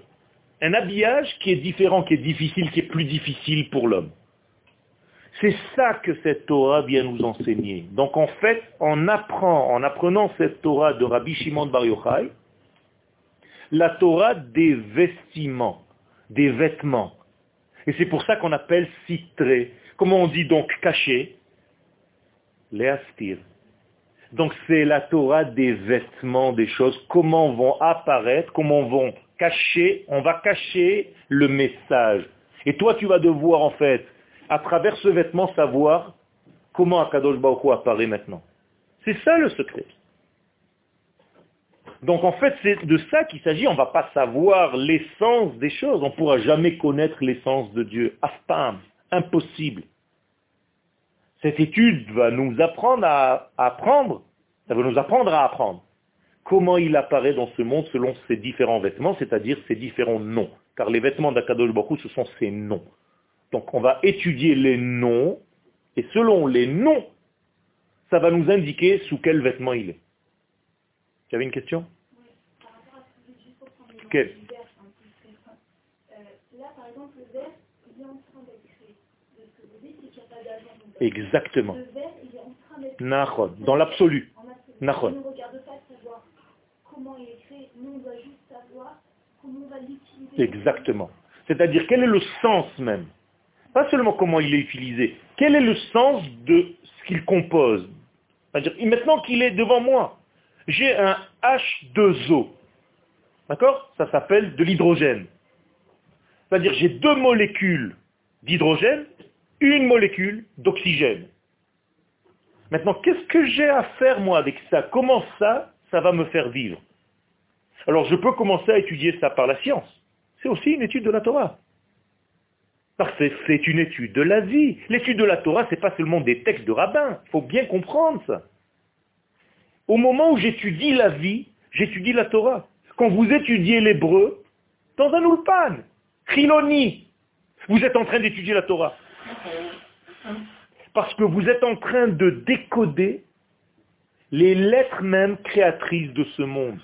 un habillage qui est différent, qui est difficile, qui est plus difficile pour l'homme. C'est ça que cette Torah vient nous enseigner. Donc en fait, apprend, en apprenant cette Torah de Rabbi Shimon Bar Yochai, la Torah des vestiments, des vêtements. Et c'est pour ça qu'on appelle citré. Comment on dit donc caché? Léastir. Donc c'est la Torah des vêtements, des choses, comment vont apparaître, comment vont cacher, on va cacher le message. Et toi tu vas devoir en fait, à travers ce vêtement, savoir comment Akadosh Baruch apparaît maintenant. C'est ça le secret. Donc en fait, c'est de ça qu'il s'agit. On ne va pas savoir l'essence des choses. On ne pourra jamais connaître l'essence de Dieu. Afpam, impossible. Cette étude va nous apprendre à apprendre. Ça va nous apprendre à apprendre. comment il apparaît dans ce monde selon ses différents vêtements, c'est-à-dire ses différents noms. Car les vêtements d'Akadosh Baruch ce sont ses noms. Donc on va étudier les noms, et selon les noms, ça va nous indiquer sous quel vêtement il est. Tu avais une question Oui, par exemple, le verre, il est en train d'être créé. De ce que vous dites, qu'il n'y a pas d'agent. dedans. Exactement. Le verre, il est en train dans l'absolu. Nahon. On ne regarde pas savoir comment il est créé, nous on doit juste savoir comment on va l'utiliser. Exactement. C'est-à-dire quel est le sens même? Pas seulement comment il est utilisé, quel est le sens de ce qu'il compose? C'est-à-dire, maintenant qu'il est devant moi, j'ai un H2O. D'accord? Ça s'appelle de l'hydrogène. C'est-à-dire j'ai deux molécules d'hydrogène, une molécule d'oxygène. Maintenant, qu'est-ce que j'ai à faire moi avec ça? Comment ça, ça va me faire vivre? Alors je peux commencer à étudier ça par la science. C'est aussi une étude de la Torah. Parce que c'est une étude de la vie. L'étude de la Torah, ce n'est pas seulement des textes de rabbins. Il faut bien comprendre ça. Au moment où j'étudie la vie, j'étudie la Torah. Quand vous étudiez l'hébreu, dans un ulpan, chiloni, vous êtes en train d'étudier la Torah. Parce que vous êtes en train de décoder les lettres mêmes créatrices de ce monde.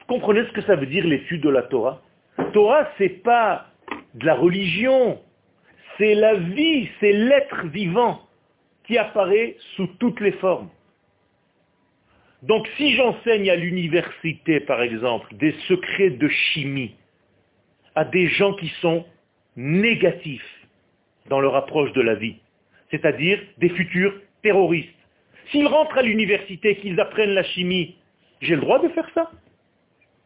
Vous comprenez ce que ça veut dire l'étude de la Torah? Torah, c'est pas de la religion, c'est la vie, c'est l'être vivant qui apparaît sous toutes les formes. Donc si j'enseigne à l'université, par exemple, des secrets de chimie à des gens qui sont négatifs dans leur approche de la vie, c'est-à-dire des futurs terroristes, s'ils rentrent à l'université qu'ils apprennent la chimie, j'ai le droit de faire ça?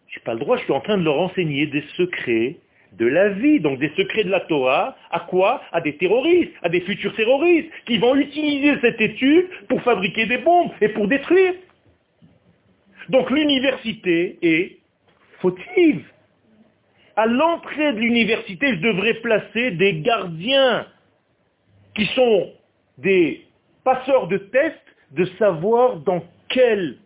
Je n'ai pas le droit, je suis en train de leur enseigner des secrets de la vie, donc des secrets de la Torah, à quoi? À des terroristes, à des futurs terroristes, qui vont utiliser cette étude pour fabriquer des bombes et pour détruire. Donc l'université est fautive. À l'entrée de l'université, je devrais placer des gardiens qui sont des passeurs de tests de savoir dans quel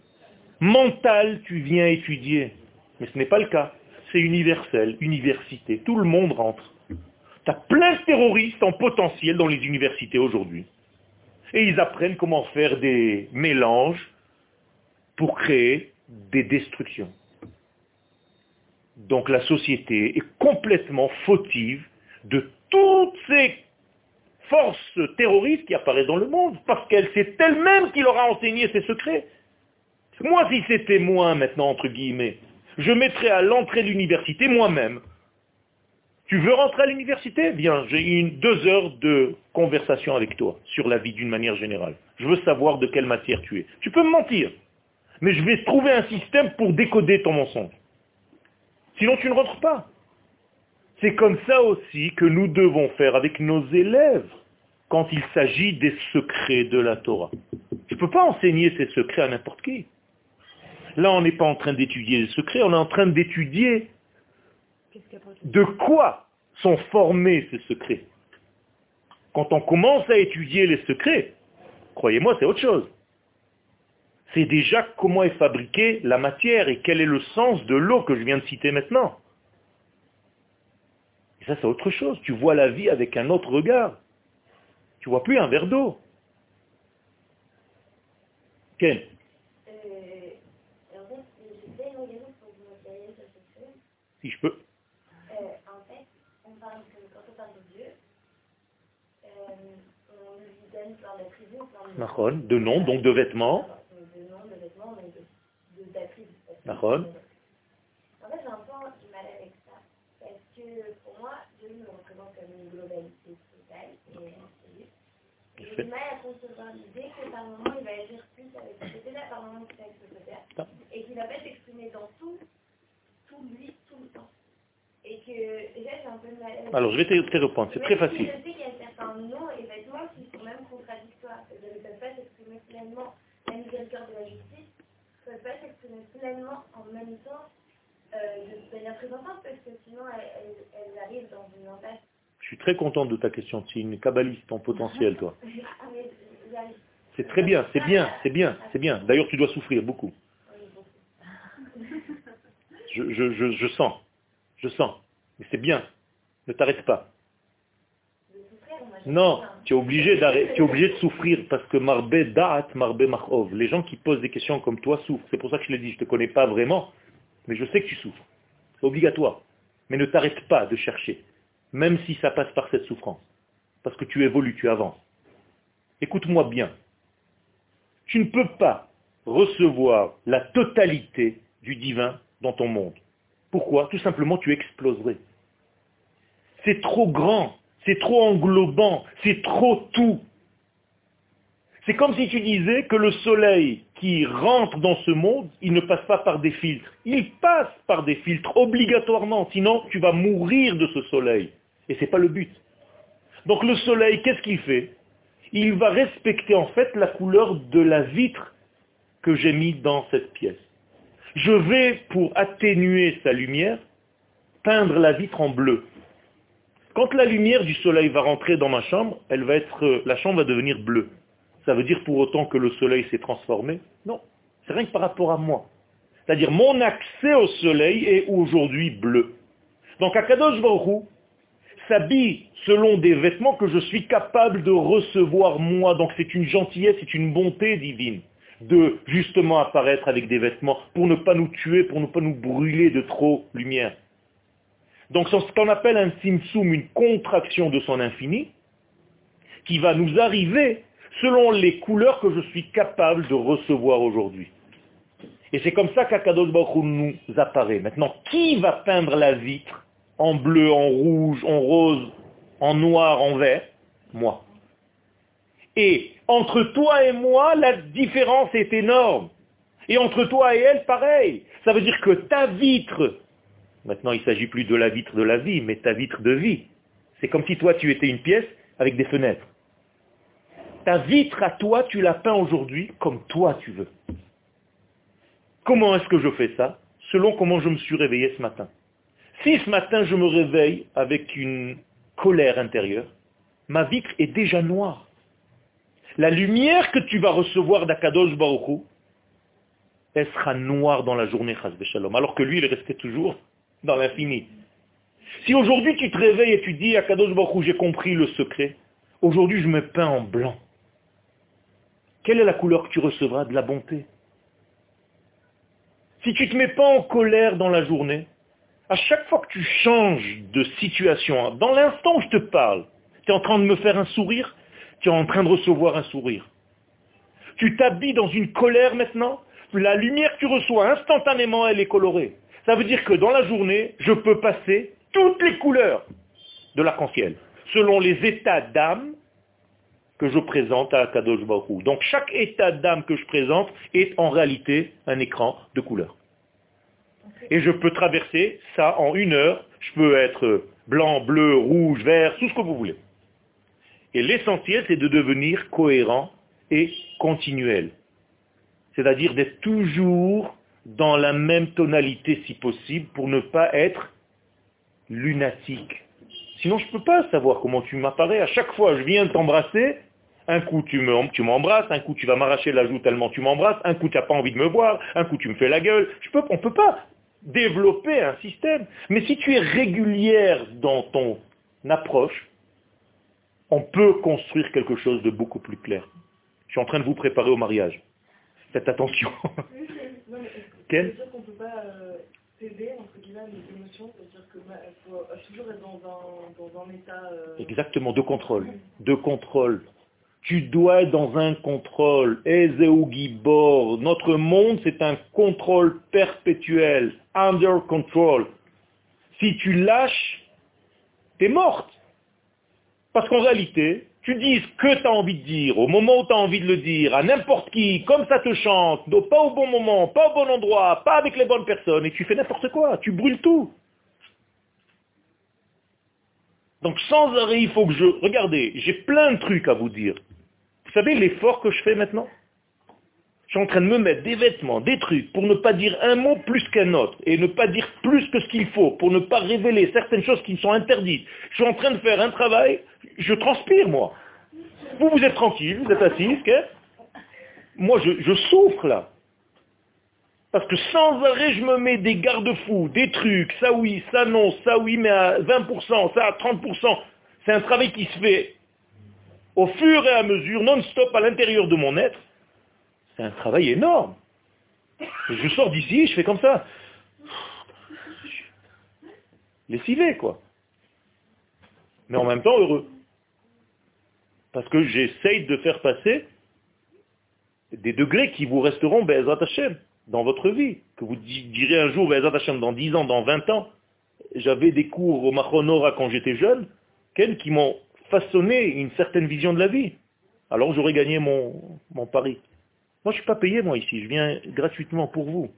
mental tu viens étudier. Mais ce n'est pas le cas. C'est universel, université. Tout le monde rentre. Tu as plein de terroristes en potentiel dans les universités aujourd'hui. Et ils apprennent comment faire des mélanges pour créer des destructions. Donc la société est complètement fautive de toutes ces forces terroristes qui apparaissent dans le monde, parce qu'elle c'est elle-même qui leur a enseigné ses secrets. Moi, si c'était moi maintenant, entre guillemets, je mettrais à l'entrée de l'université moi-même. Tu veux rentrer à l'université? Bien, j'ai une deux heures de conversation avec toi sur la vie d'une manière générale. Je veux savoir de quelle matière tu es. Tu peux me mentir, mais je vais trouver un système pour décoder ton mensonge. Sinon, tu ne rentres pas. C'est comme ça aussi que nous devons faire avec nos élèves quand il s'agit des secrets de la Torah. Je ne peux pas enseigner ces secrets à n'importe qui. Là, on n'est pas en train d'étudier les secrets, on est en train d'étudier de quoi sont formés ces secrets. Quand on commence à étudier les secrets, croyez-moi, c'est autre chose. C'est déjà comment est fabriquée la matière et quel est le sens de l'eau que je viens de citer maintenant. Et ça, c'est autre chose. Tu vois la vie avec un autre regard. Tu vois plus un verre d'eau. Ken Euh, pour vous sur. Si je peux. Euh, en fait, on parle que quand on parle de Dieu, euh, on lui donne de nom, donc de vêtements. De noms, de vêtements, mais d'attributs. Nahon. En fait, j'ai un peu du mal avec ça. Parce que pour moi, Dieu me représente comme une globalité totale et absolue. J'ai du mal à concevoir l'idée que par moment, il va agir plus avec ce côté-là, par moment, plus avec ce côté-là. Ah. Et qu'il va pas s'exprimer dans tout, tout lui, tout le temps. Et que déjà, j'ai un peu de mal avec Alors, je vais te, te répondre. C'est très Même facile. Je sais qu'il y a certains noms et vêtements qui sont même contradictoires. Qu'ils ne peuvent pas s'exprimer pleinement la miséricorde de la justice, pas pleinement en même temps euh, parce que sinon dans une. Je suis très contente de ta question. Tu es une kabbaliste en potentiel, toi. Ah, c'est très bien, c'est bien, c'est bien, c'est bien. D'ailleurs, tu dois souffrir beaucoup. Je, je, je, je sens, je sens. Mais c'est bien. Ne t'arrête pas. Non, tu es obligé de souffrir parce que marbe da'at, marbe marov. Les gens qui posent des questions comme toi souffrent. C'est pour ça que je l'ai dit, je ne te connais pas vraiment, mais je sais que tu souffres. C'est obligatoire. Mais ne t'arrête pas de chercher, même si ça passe par cette souffrance. Parce que tu évolues, tu avances. Écoute-moi bien. Tu ne peux pas recevoir la totalité du divin dans ton monde. Pourquoi? Tout simplement, tu exploserais. C'est trop grand, c'est trop englobant, c'est trop tout. C'est comme si tu disais que le soleil qui rentre dans ce monde, il ne passe pas par des filtres. Il passe par des filtres obligatoirement, sinon tu vas mourir de ce soleil. Et ce n'est pas le but. Donc le soleil, qu'est-ce qu'il fait? Il va respecter en fait la couleur de la vitre que j'ai mis dans cette pièce. Je vais, pour atténuer sa lumière, peindre la vitre en bleu. Quand la lumière du soleil va rentrer dans ma chambre, elle va être, la chambre va devenir bleue. Ça veut dire pour autant que le soleil s'est transformé? Non. C'est rien que par rapport à moi. C'est-à-dire mon accès au soleil est aujourd'hui bleu. Donc Akadosh Baruch s'habille selon des vêtements que je suis capable de recevoir moi. Donc c'est une gentillesse, c'est une bonté divine de justement apparaître avec des vêtements pour ne pas nous tuer, pour ne pas nous brûler de trop lumière. Donc c'est ce qu'on appelle un simsum, une contraction de son infini, qui va nous arriver selon les couleurs que je suis capable de recevoir aujourd'hui. Et c'est comme ça qu'Akadosh Baruch nous apparaît. Maintenant, qui va peindre la vitre en bleu, en rouge, en rose, en noir, en vert? Moi. Et entre toi et moi, la différence est énorme. Et entre toi et elle, pareil. Ça veut dire que ta vitre, maintenant il ne s'agit plus de la vitre de la vie, mais ta vitre de vie. C'est comme si toi tu étais une pièce avec des fenêtres. Ta vitre à toi, tu la peins aujourd'hui comme toi tu veux. Comment est-ce que je fais ça? Selon comment je me suis réveillé ce matin. Si ce matin je me réveille avec une colère intérieure, ma vitre est déjà noire. La lumière que tu vas recevoir d'Akadosh Baruch elle sera noire dans la journée, alors que lui, il est resté toujours dans l'infini. Si aujourd'hui tu te réveilles et tu dis à Kadosh Baruch j'ai compris le secret, aujourd'hui je me peins en blanc. Quelle est la couleur que tu recevras De la bonté? Si tu ne te mets pas en colère dans la journée, à chaque fois que tu changes de situation, dans l'instant où je te parle, tu es en train de me faire un sourire, tu es en train de recevoir un sourire. Tu t'habilles dans une colère maintenant, la lumière que tu reçois instantanément, elle est colorée. Ça veut dire que dans la journée, je peux passer toutes les couleurs de l'arc-en-ciel, selon les états d'âme que je présente à Kadosh Baruch Donc chaque état d'âme que je présente est en réalité un écran de couleurs. Et je peux traverser ça en une heure. Je peux être blanc, bleu, rouge, vert, tout ce que vous voulez. Et l'essentiel, c'est de devenir cohérent et continuel. C'est-à-dire d'être toujours dans la même tonalité si possible pour ne pas être lunatique. Sinon, je ne peux pas savoir comment tu m'apparais. À chaque fois, je viens t'embrasser, un coup tu m'embrasses, un coup tu vas m'arracher la joue tellement tu m'embrasses, un coup tu n'as pas envie de me voir, un coup tu me fais la gueule. Je peux, on ne peut pas développer un système. Mais si tu es régulière dans ton approche, on peut construire quelque chose de beaucoup plus clair. Je suis en train de vous préparer au mariage. Faites attention. Quel qu'on ne peut pas euh, céder, entre guillemets, les émotions, c'est-à-dire qu'il bah, faut toujours être dans un, dans un état... Euh, Exactement, de contrôle. De contrôle. Tu dois être dans un contrôle. Gibor. Notre monde, c'est un contrôle perpétuel. Under control. Si tu lâches, tu es morte. Parce qu'en réalité, tu dis ce que tu as envie de dire, au moment où tu as envie de le dire, à n'importe qui, comme ça te chante, pas au bon moment, pas au bon endroit, pas avec les bonnes personnes, et tu fais n'importe quoi, tu brûles tout. Donc sans arrêt, il faut que je... Regardez, j'ai plein de trucs à vous dire. Vous savez l'effort que je fais maintenant? Suis en train de me mettre des vêtements, des trucs, pour ne pas dire un mot plus qu'un autre, et ne pas dire plus que ce qu'il faut, pour ne pas révéler certaines choses qui sont interdites. Je suis en train de faire un travail, je transpire, moi. Vous, vous êtes tranquille, vous êtes assis, Moi, je, je souffre, là. Parce que sans arrêt, je me mets des garde-fous, des trucs, ça oui, ça non, ça oui, mais à 20%, ça à 30%. C'est un travail qui se fait au fur et à mesure, non-stop à l'intérieur de mon être. C'est un travail énorme. je sors d'ici, je fais comme ça. Lessivé, quoi. Mais en même temps, heureux. Parce que j'essaye de faire passer des degrés qui vous resteront Be'ezrat dans votre vie, que vous direz un jour, dans 10 ans, dans 20 ans, j'avais des cours au Machonora quand j'étais jeune, qui m'ont façonné une certaine vision de la vie. Alors j'aurais gagné mon, mon pari. Moi, je ne suis pas payé, moi, ici. Je viens gratuitement pour vous.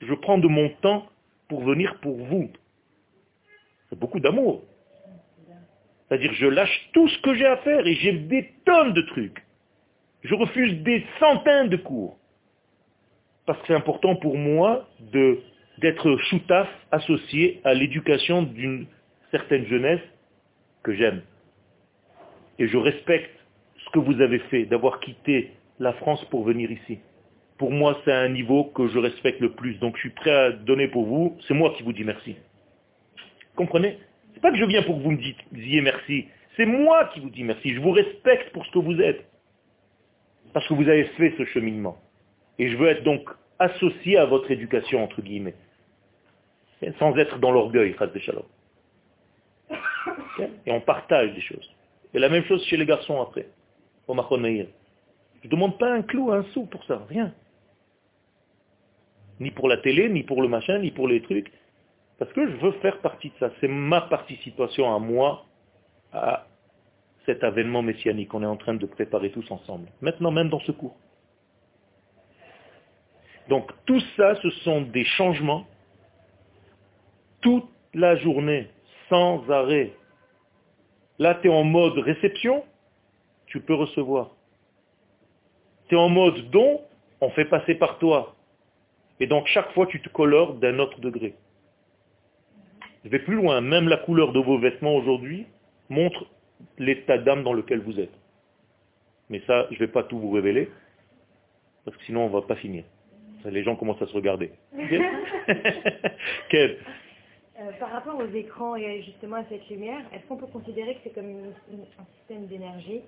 Je prends de mon temps pour venir pour vous. C'est beaucoup d'amour. C'est-à-dire, je lâche tout ce que j'ai à faire et j'ai des tonnes de trucs. Je refuse des centaines de cours parce que c'est important pour moi d'être choutaf associé à l'éducation d'une certaine jeunesse que j'aime. Et je respecte ce que vous avez fait, d'avoir quitté la France pour venir ici. Pour moi, c'est un niveau que je respecte le plus. Donc je suis prêt à donner pour vous. C'est moi qui vous dis merci. Comprenez? C'est pas que je viens pour que vous me disiez merci. C'est moi qui vous dis merci. Je vous respecte pour ce que vous êtes. Parce que vous avez fait ce cheminement. Et je veux être donc associé à votre éducation, entre guillemets. Sans être dans l'orgueil, Shalom. Et on partage des choses. Et la même chose chez les garçons après, au Machon Je ne demande pas un clou, un sou pour ça, rien. Ni pour la télé, ni pour le machin, ni pour les trucs. Parce que je veux faire partie de ça. C'est ma participation à moi, à cet avènement messianique qu'on est en train de préparer tous ensemble. Maintenant, même dans ce cours. Donc tout ça, ce sont des changements toute la journée, sans arrêt. Là, tu es en mode réception, tu peux recevoir. Tu es en mode don, on fait passer par toi. Et donc chaque fois, tu te colores d'un autre degré. Je vais plus loin, même la couleur de vos vêtements aujourd'hui montre l'état d'âme dans lequel vous êtes. Mais ça, je ne vais pas tout vous révéler, parce que sinon on ne va pas finir. Les gens commencent à se regarder. Euh, par rapport aux écrans et justement à cette lumière, est-ce qu'on peut considérer que c'est comme un système d'énergie?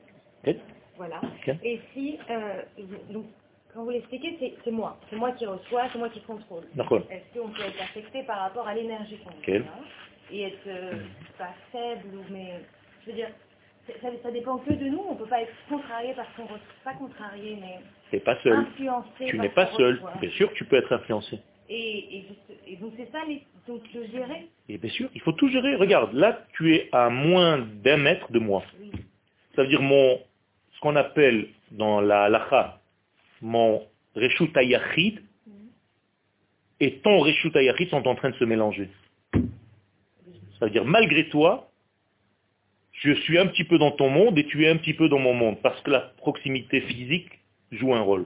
Voilà. Et si, euh, donc, quand vous l'expliquez, c'est moi. C'est moi qui reçois, c'est moi qui contrôle. Est-ce qu'on peut être affecté par rapport à l'énergie qu'on a et être euh, pas faible ou mais je veux dire ça, ça, dépend que de nous, on ne peut pas être contrarié parce qu'on pas contrarié mais c'est pas seul. Tu n'es pas seul. Bien sûr que tu peux être influencé. Et, donc c'est ça, donc le gérer Et bien sûr, il faut tout gérer. Regarde, là tu es à moins d'un mètre de moi. Ça veut dire mon, ce qu'on appelle dans la halakha, mon reshut ayachid et ton reshut ayachid sont en train de se mélanger. Ça veut dire malgré toi, je suis un petit peu dans ton monde et tu es un petit peu dans mon monde, parce que la proximité physique joue un rôle.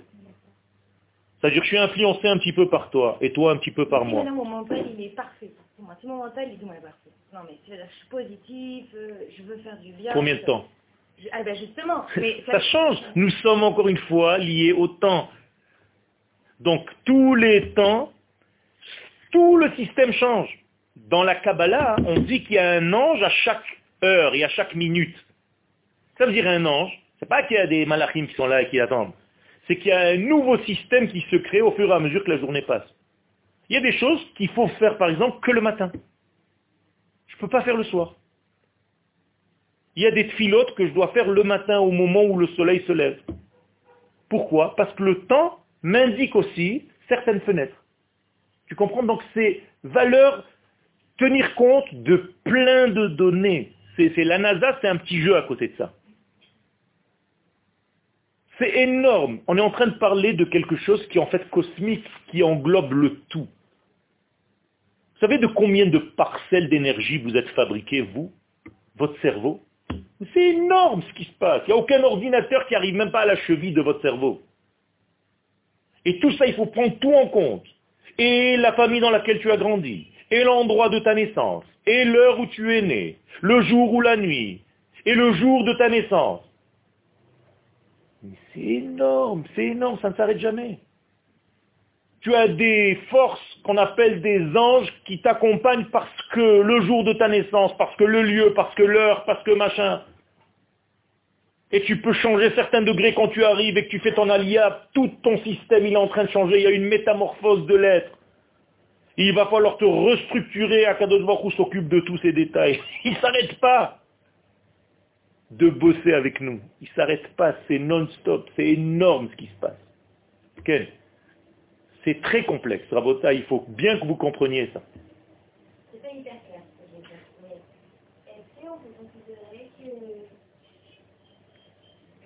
C'est-à-dire que je suis influencé un petit peu par toi et toi un petit peu par moi. mon mental, il est parfait. Pour moi, si mon mental, il est parfait. Non, mais je suis positif, euh, je veux faire du bien. Combien de temps? Ah ben justement. ça... change. Nous sommes encore une fois liés au temps. Donc tous les temps, tout le système change. Dans la Kabbalah, on dit qu'il y a un ange à chaque heure et à chaque minute. Ça veut dire un ange, c'est pas qu'il y a des malachim qui sont là et qui attendent. C'est qu'il y a un nouveau système qui se crée au fur et à mesure que la journée passe. Il y a des choses qu'il faut faire, par exemple, que le matin. Je ne peux pas faire le soir. Il y a des filotes que je dois faire le matin au moment où le soleil se lève. Pourquoi? Parce que le temps m'indique aussi certaines fenêtres. Tu comprends? Donc c'est valeur, tenir compte de plein de données. C'est, la NASA, c'est un petit jeu à côté de ça. C'est énorme. On est en train de parler de quelque chose qui est en fait cosmique, qui englobe le tout. Vous savez de combien de parcelles d'énergie vous êtes fabriqués, vous? Votre cerveau? C'est énorme ce qui se passe. Il n'y a aucun ordinateur qui arrive même pas à la cheville de votre cerveau. Et tout ça, il faut prendre tout en compte. Et la famille dans laquelle tu as grandi, et l'endroit de ta naissance, et l'heure où tu es né, le jour ou la nuit, et le jour de ta naissance. C'est énorme, c'est énorme, ça ne s'arrête jamais. Tu as des forces qu'on appelle des anges qui t'accompagnent parce que le jour de ta naissance, parce que le lieu, parce que l'heure, parce que machin. Et tu peux changer certains degrés quand tu arrives et que tu fais ton alia, tout ton système il est en train de changer, il y a une métamorphose de l'être. Il va falloir te restructurer, à Kadosh Baruch s'occupe de tous ces détails. Il ne s'arrête pas de bosser avec nous. Il ne s'arrête pas, c'est non-stop, c'est énorme ce qui se passe. C'est très complexe. Rabota, il faut bien que vous compreniez ça. C'est pas hyper clair ce que veux dire. Mais est-ce qu'on peut considérer que,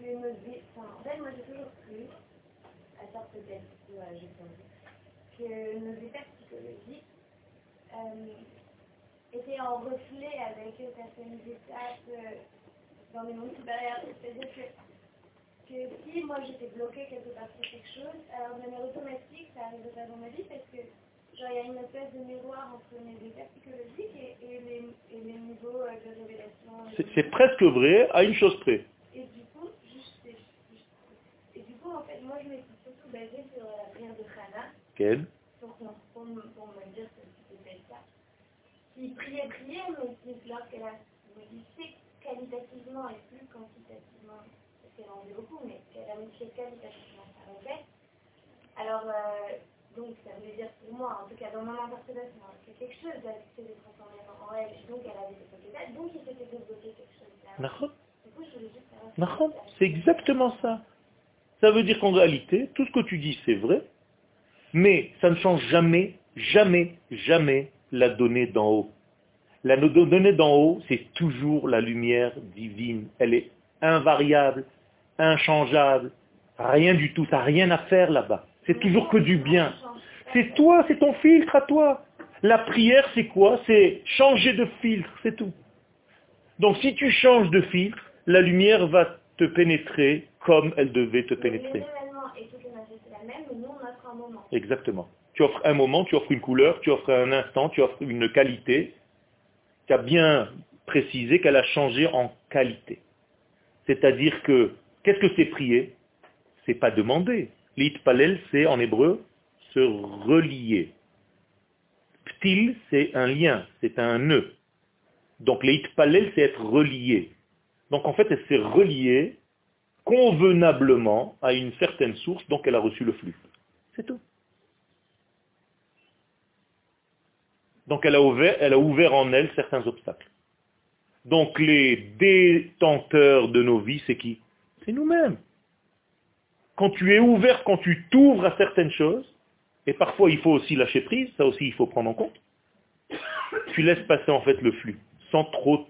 que nos. Enfin, en fait, moi j'ai toujours cru, à j'ai que nos états psychologiques euh, étaient en reflet avec certaines étapes euh, dans les mondes supérieurs. Que si moi j'étais bloquée quelque part sur quelque chose, alors de manière automatique, ça arrive pas dans ma vie parce que genre il y a une espèce de miroir entre mes états psychologiques et, et, les, et les, niveaux euh, de révélation. C'est presque vrai à une chose près. Et du coup, juste, juste, et du coup en fait, moi je m'étais surtout basée sur la prière de Hannah. Quelle pour, pour, pour, me dire que c'était ça. Qui priait, priait, mais lorsqu'elle a modifié qualitativement et plus quantitativement en veut beaucoup, mais qu'elle a modifié qualitativement sa requête. Alors, euh, donc, ça veut dire pour moi, en tout cas dans mon interprétation, que quelque chose s'était transformé en elle, donc elle avait débloqué ça, donc il s'était débloqué quelque chose là. Du coup, je voulais juste savoir. C'est exactement ça. Ça veut dire qu'en réalité, tout ce que tu dis, c'est vrai, mais ça ne change jamais, jamais, jamais la donnée d'en haut. La donnée d'en haut, c'est toujours la lumière divine. Elle est invariable, inchangeable, rien du tout, n'a rien à faire là-bas. C'est toujours que du bien. C'est toi, c'est ton filtre à toi. La prière, c'est quoi? C'est changer de filtre, c'est tout. Donc si tu changes de filtre, la lumière va te pénétrer comme elle devait te pénétrer. Exactement. Tu offres un moment, tu offres une couleur, tu offres un instant, tu offres une qualité. Tu as bien précisé qu'elle a changé en qualité. C'est-à-dire que Qu'est-ce que c'est prier? C'est pas demander. L'itpalel, c'est en hébreu se relier. Ptil, c'est un lien, c'est un nœud. Donc l'itpalel, c'est être relié. Donc en fait, elle s'est reliée convenablement à une certaine source, donc elle a reçu le flux. C'est tout. Donc elle a, ouvert, elle a ouvert en elle certains obstacles. Donc les détenteurs de nos vies, c'est qui? C'est nous-mêmes. Quand tu es ouvert, quand tu t'ouvres à certaines choses, et parfois il faut aussi lâcher prise, ça aussi il faut prendre en compte, tu laisses passer en fait le flux, sans trop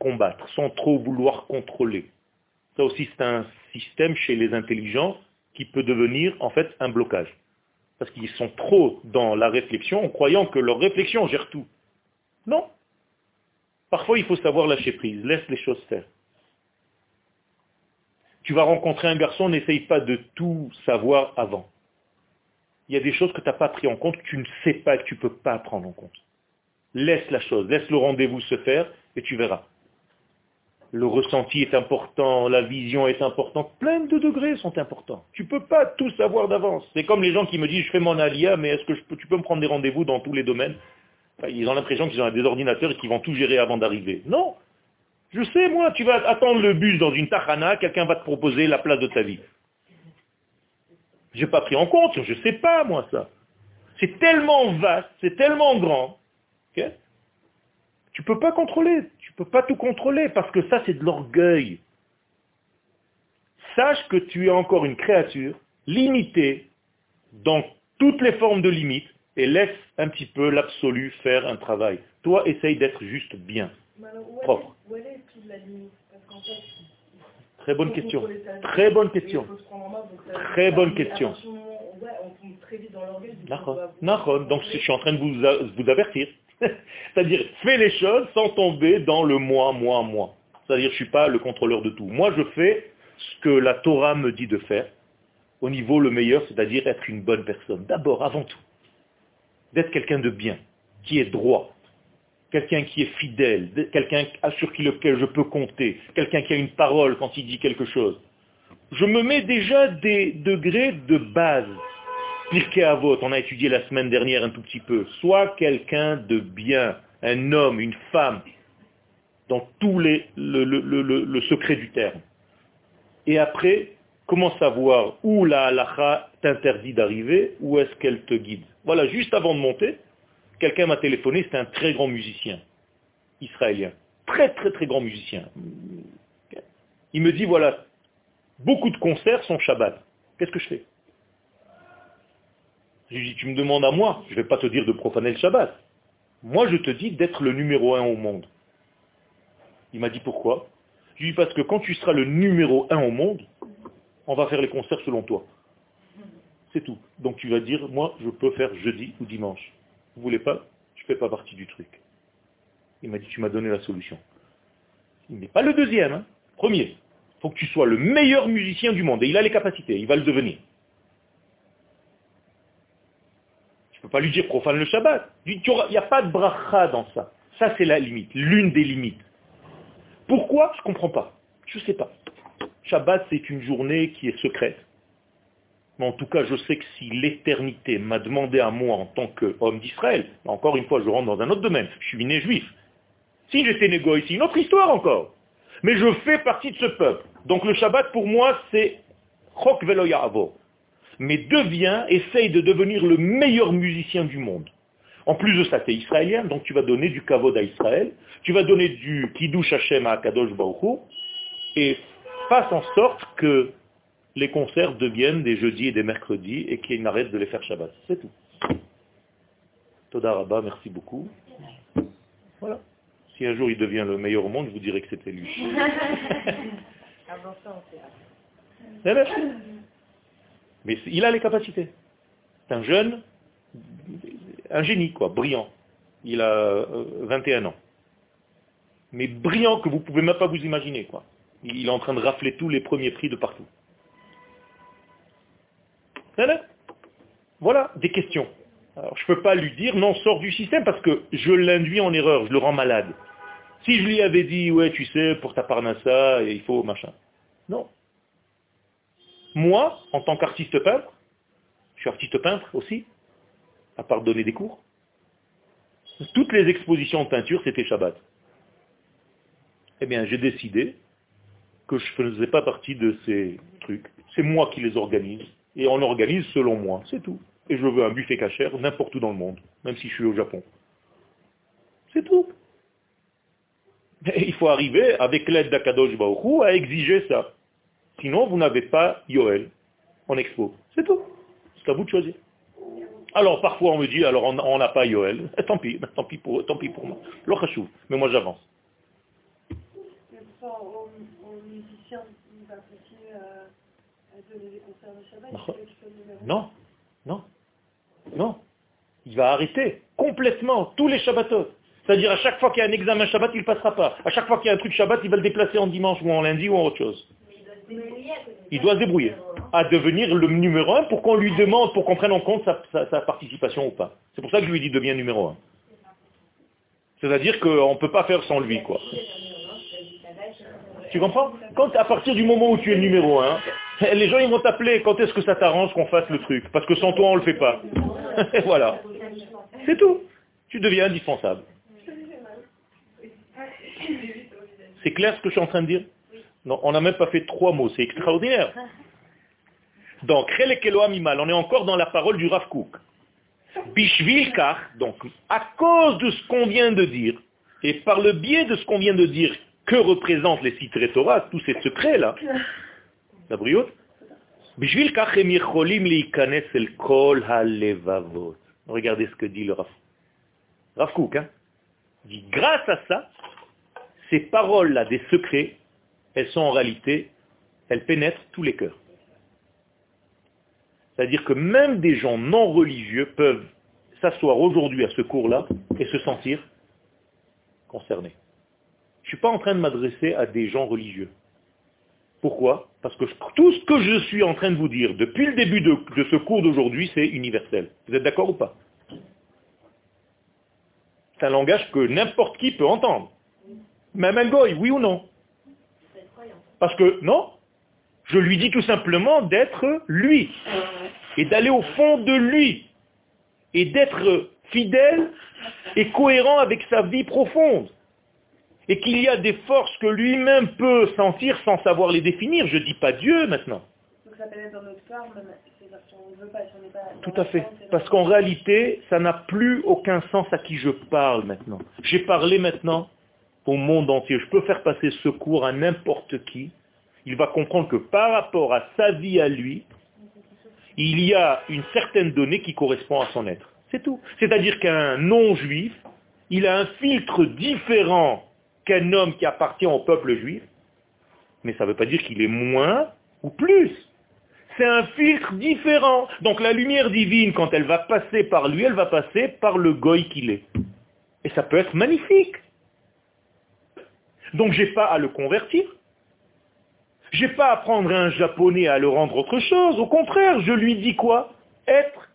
combattre, sans trop vouloir contrôler. Ça aussi c'est un système chez les intelligents qui peut devenir en fait un blocage. Parce qu'ils sont trop dans la réflexion en croyant que leur réflexion gère tout. Non. Parfois il faut savoir lâcher prise, laisse les choses faire. Tu vas rencontrer un garçon, n'essaye pas de tout savoir avant. Il y a des choses que tu n'as pas pris en compte, que tu ne sais pas, que tu ne peux pas prendre en compte. Laisse la chose, laisse le rendez-vous se faire et tu verras. Le ressenti est important, la vision est importante, plein de degrés sont importants. Tu ne peux pas tout savoir d'avance. C'est comme les gens qui me disent je fais mon alia, mais est-ce que tu peux me prendre des rendez-vous dans tous les domaines? Ils ont l'impression qu'ils ont des ordinateurs et qu'ils vont tout gérer avant d'arriver. Non, je sais, moi, tu vas attendre le bus dans une tahana, quelqu'un va te proposer la place de ta vie. Je n'ai pas pris en compte, je ne sais pas, moi, ça. C'est tellement vaste, c'est tellement grand. tu ne peux pas contrôler, tu ne peux pas tout contrôler, parce que ça, c'est de l'orgueil. Sache que tu es encore une créature limitée dans toutes les formes de limites, et laisse un petit peu l'absolu faire un travail. Toi, essaye d'être juste bien propre Très bonne question. Très bonne question. Très bonne question. Donc je suis en train de vous, vous avertir. C'est-à-dire, fais les choses sans tomber dans le moi, moi, moi. C'est-à-dire, je ne suis pas le contrôleur de tout. Moi, je fais ce que la Torah me dit de faire, au niveau le meilleur, c'est-à-dire être une bonne personne. D'abord, avant tout. D'être quelqu'un de bien, qui est droit, quelqu'un qui est fidèle, quelqu'un sur qui lequel je peux compter, quelqu'un qui a une parole quand il dit quelque chose. Je me mets déjà des degrés de base. Pirkei Avot, on a étudié la semaine dernière un tout petit peu. Sois quelqu'un de bien, un homme, une femme, dans tous les, le, le, secret du terme. Et après, comment savoir où la halacha t'interdit d'arriver, où est-ce qu'elle te guide? Voilà, juste avant de monter, quelqu'un m'a téléphoné, c'est un très grand musicien, israélien. Très très très grand musicien. Il me dit, voilà, beaucoup de concerts sont Shabbat. Qu'est-ce que je fais? Je lui dis, tu me demandes à moi, je ne vais pas te dire de profaner le Shabbat. Moi, je te dis d'être le numéro un au monde. Il m'a dit pourquoi? Je lui dis parce que quand tu seras le numéro un au monde, on va faire les concerts selon toi. C'est tout. Donc tu vas dire, moi, je peux faire jeudi ou dimanche. Vous voulez pas Je ne fais pas partie du truc. Il m'a dit, tu m'as donné la solution. Il n'est pas le deuxième, hein. premier. Il faut que tu sois le meilleur musicien du monde. Et il a les capacités, il va le devenir. Je ne peux pas lui dire profane le Shabbat. Il n'y a pas de bracha dans ça. Ça, c'est la limite, l'une des limites. Pourquoi? Je ne comprends pas. Je ne sais pas. Shabbat, c'est une journée qui est secrète. Mais en tout cas, je sais que si l'éternité m'a demandé à moi en tant qu'homme d'Israël, encore une fois, je rentre dans un autre domaine, je suis né juif. Si j'étais négo ici, une autre histoire encore. Mais je fais partie de ce peuple. Donc le Shabbat, pour moi, c'est Chok Veloyavo. Mais deviens, essaye de devenir le meilleur musicien du monde. En plus de ça, tu es israélien, donc tu vas donner du kavod à Israël, tu vas donner du kiddush Hashem à Kadosh Baruch et fasse en sorte que les concerts deviennent des jeudis et des mercredis et qu'il n'arrête de les faire Shabbat. C'est tout. Toda Rabba, merci beaucoup. Voilà. Si un jour il devient le meilleur au monde, je vous dirai que c'était lui. Mais il a les capacités. C'est un jeune, un génie, quoi, brillant. Il a 21 euh, ans. Mais brillant que vous ne pouvez même pas vous imaginer, quoi. Il est en train de rafler tous les premiers prix de partout. Voilà, des questions. Alors, je ne peux pas lui dire, non, sors du système, parce que je l'induis en erreur, je le rends malade. Si je lui avais dit, ouais, tu sais, pour ta parnassa, il faut machin. Non. Moi, en tant qu'artiste peintre, je suis artiste peintre aussi, à part donner des cours. Toutes les expositions de peinture, c'était Shabbat. Eh bien, j'ai décidé que je ne faisais pas partie de ces trucs. C'est moi qui les organise. Et on organise selon moi. C'est tout. Et je veux un buffet cachère n'importe où dans le monde, même si je suis au Japon. C'est tout. Il faut arriver, avec l'aide d'Akadosh Baruch à exiger ça. Sinon, vous n'avez pas Yoel en expo. C'est tout. C'est à vous de choisir. Alors parfois on me dit, alors on n'a pas Yoel. Tant pis, tant pis pour, tant pis pour moi. Mais moi j'avance. Non, non, non. Il va arrêter complètement tous les Shabbatot. C'est-à-dire à chaque fois qu'il y a un examen Shabbat, il ne passera pas. À chaque fois qu'il y a un truc Shabbat, il va le déplacer en dimanche ou en lundi ou en autre chose. Il doit se débrouiller à devenir le numéro un pour qu'on lui demande, pour qu'on prenne en compte sa, participation ou pas. C'est pour ça que je lui dis deviens numéro un. C'est-à-dire qu'on ne peut pas faire sans lui, quoi. Tu comprends? Quand à partir du moment où tu es numéro un, les gens ils vont t'appeler quand est-ce que ça t'arrange qu'on fasse le truc Parce que sans toi on ne le fait pas. voilà. C'est tout. Tu deviens indispensable. C'est clair ce que je suis en train de dire Non, on n'a même pas fait trois mots, c'est extraordinaire. Donc, on est encore dans la parole du Rav Kook. Bishvilkar, donc, à cause de ce qu'on vient de dire, et par le biais de ce qu'on vient de dire, que représentent les citrés Torah, tous ces secrets-là, Regardez ce que dit le Rav. Rav hein, dit, grâce à ça, ces paroles-là des secrets, elles sont en réalité, elles pénètrent tous les cœurs. C'est-à-dire que même des gens non religieux peuvent s'asseoir aujourd'hui à ce cours-là et se sentir concernés. Je ne suis pas en train de m'adresser à des gens religieux. Pourquoi? Parce que tout ce que je suis en train de vous dire depuis le début de, ce cours d'aujourd'hui, c'est universel. Vous êtes d'accord ou pas? C'est un langage que n'importe qui peut entendre. Même un goy, oui ou non? Parce que, non, je lui dis tout simplement d'être lui. et d'aller au fond de lui et d'être fidèle et cohérent avec sa vie profonde. Et qu'il y a des forces que lui-même peut sentir sans savoir les définir. Je ne dis pas Dieu maintenant. Tout à fait. Parce qu'en réalité, ça n'a plus aucun sens à qui je parle maintenant. J'ai parlé maintenant au monde entier. Je peux faire passer ce cours à n'importe qui. Il va comprendre que par rapport à sa vie à lui, il y a une certaine donnée qui correspond à son être. C'est tout. C'est-à-dire qu'un non-juif, il a un filtre différent qu'un homme qui appartient au peuple juif, mais ça ne veut pas dire qu'il est moins ou plus. C'est un filtre différent. Donc la lumière divine, quand elle va passer par lui, elle va passer par le goy qu'il est. Et ça peut être magnifique. Donc j'ai pas à le convertir. J'ai pas à prendre un japonais à le rendre autre chose. Au contraire, je lui dis quoi? Être,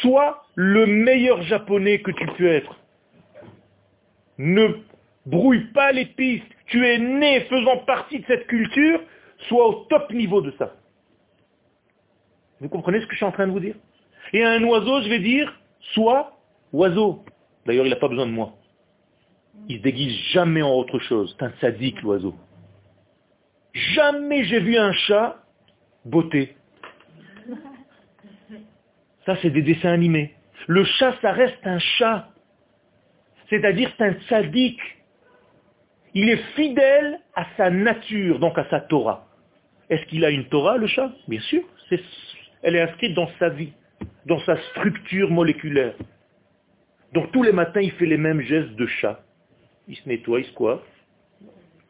soit le meilleur japonais que tu peux être. Ne brouille pas les pistes. Tu es né faisant partie de cette culture, sois au top niveau de ça. Vous comprenez ce que je suis en train de vous dire? Et un oiseau, je vais dire, sois oiseau. D'ailleurs, il n'a pas besoin de moi. Il se déguise jamais en autre chose. C'est un sadique, l'oiseau. Jamais j'ai vu un chat beauté. Ça, c'est des dessins animés. Le chat, ça reste un chat. C'est-à-dire, c'est un sadique. Il est fidèle à sa nature, donc à sa Torah. Est-ce qu'il a une Torah, le chat? Bien sûr. elle est inscrite dans sa vie, dans sa structure moléculaire. Donc tous les matins, il fait les mêmes gestes de chat. Il se nettoie, il se coiffe.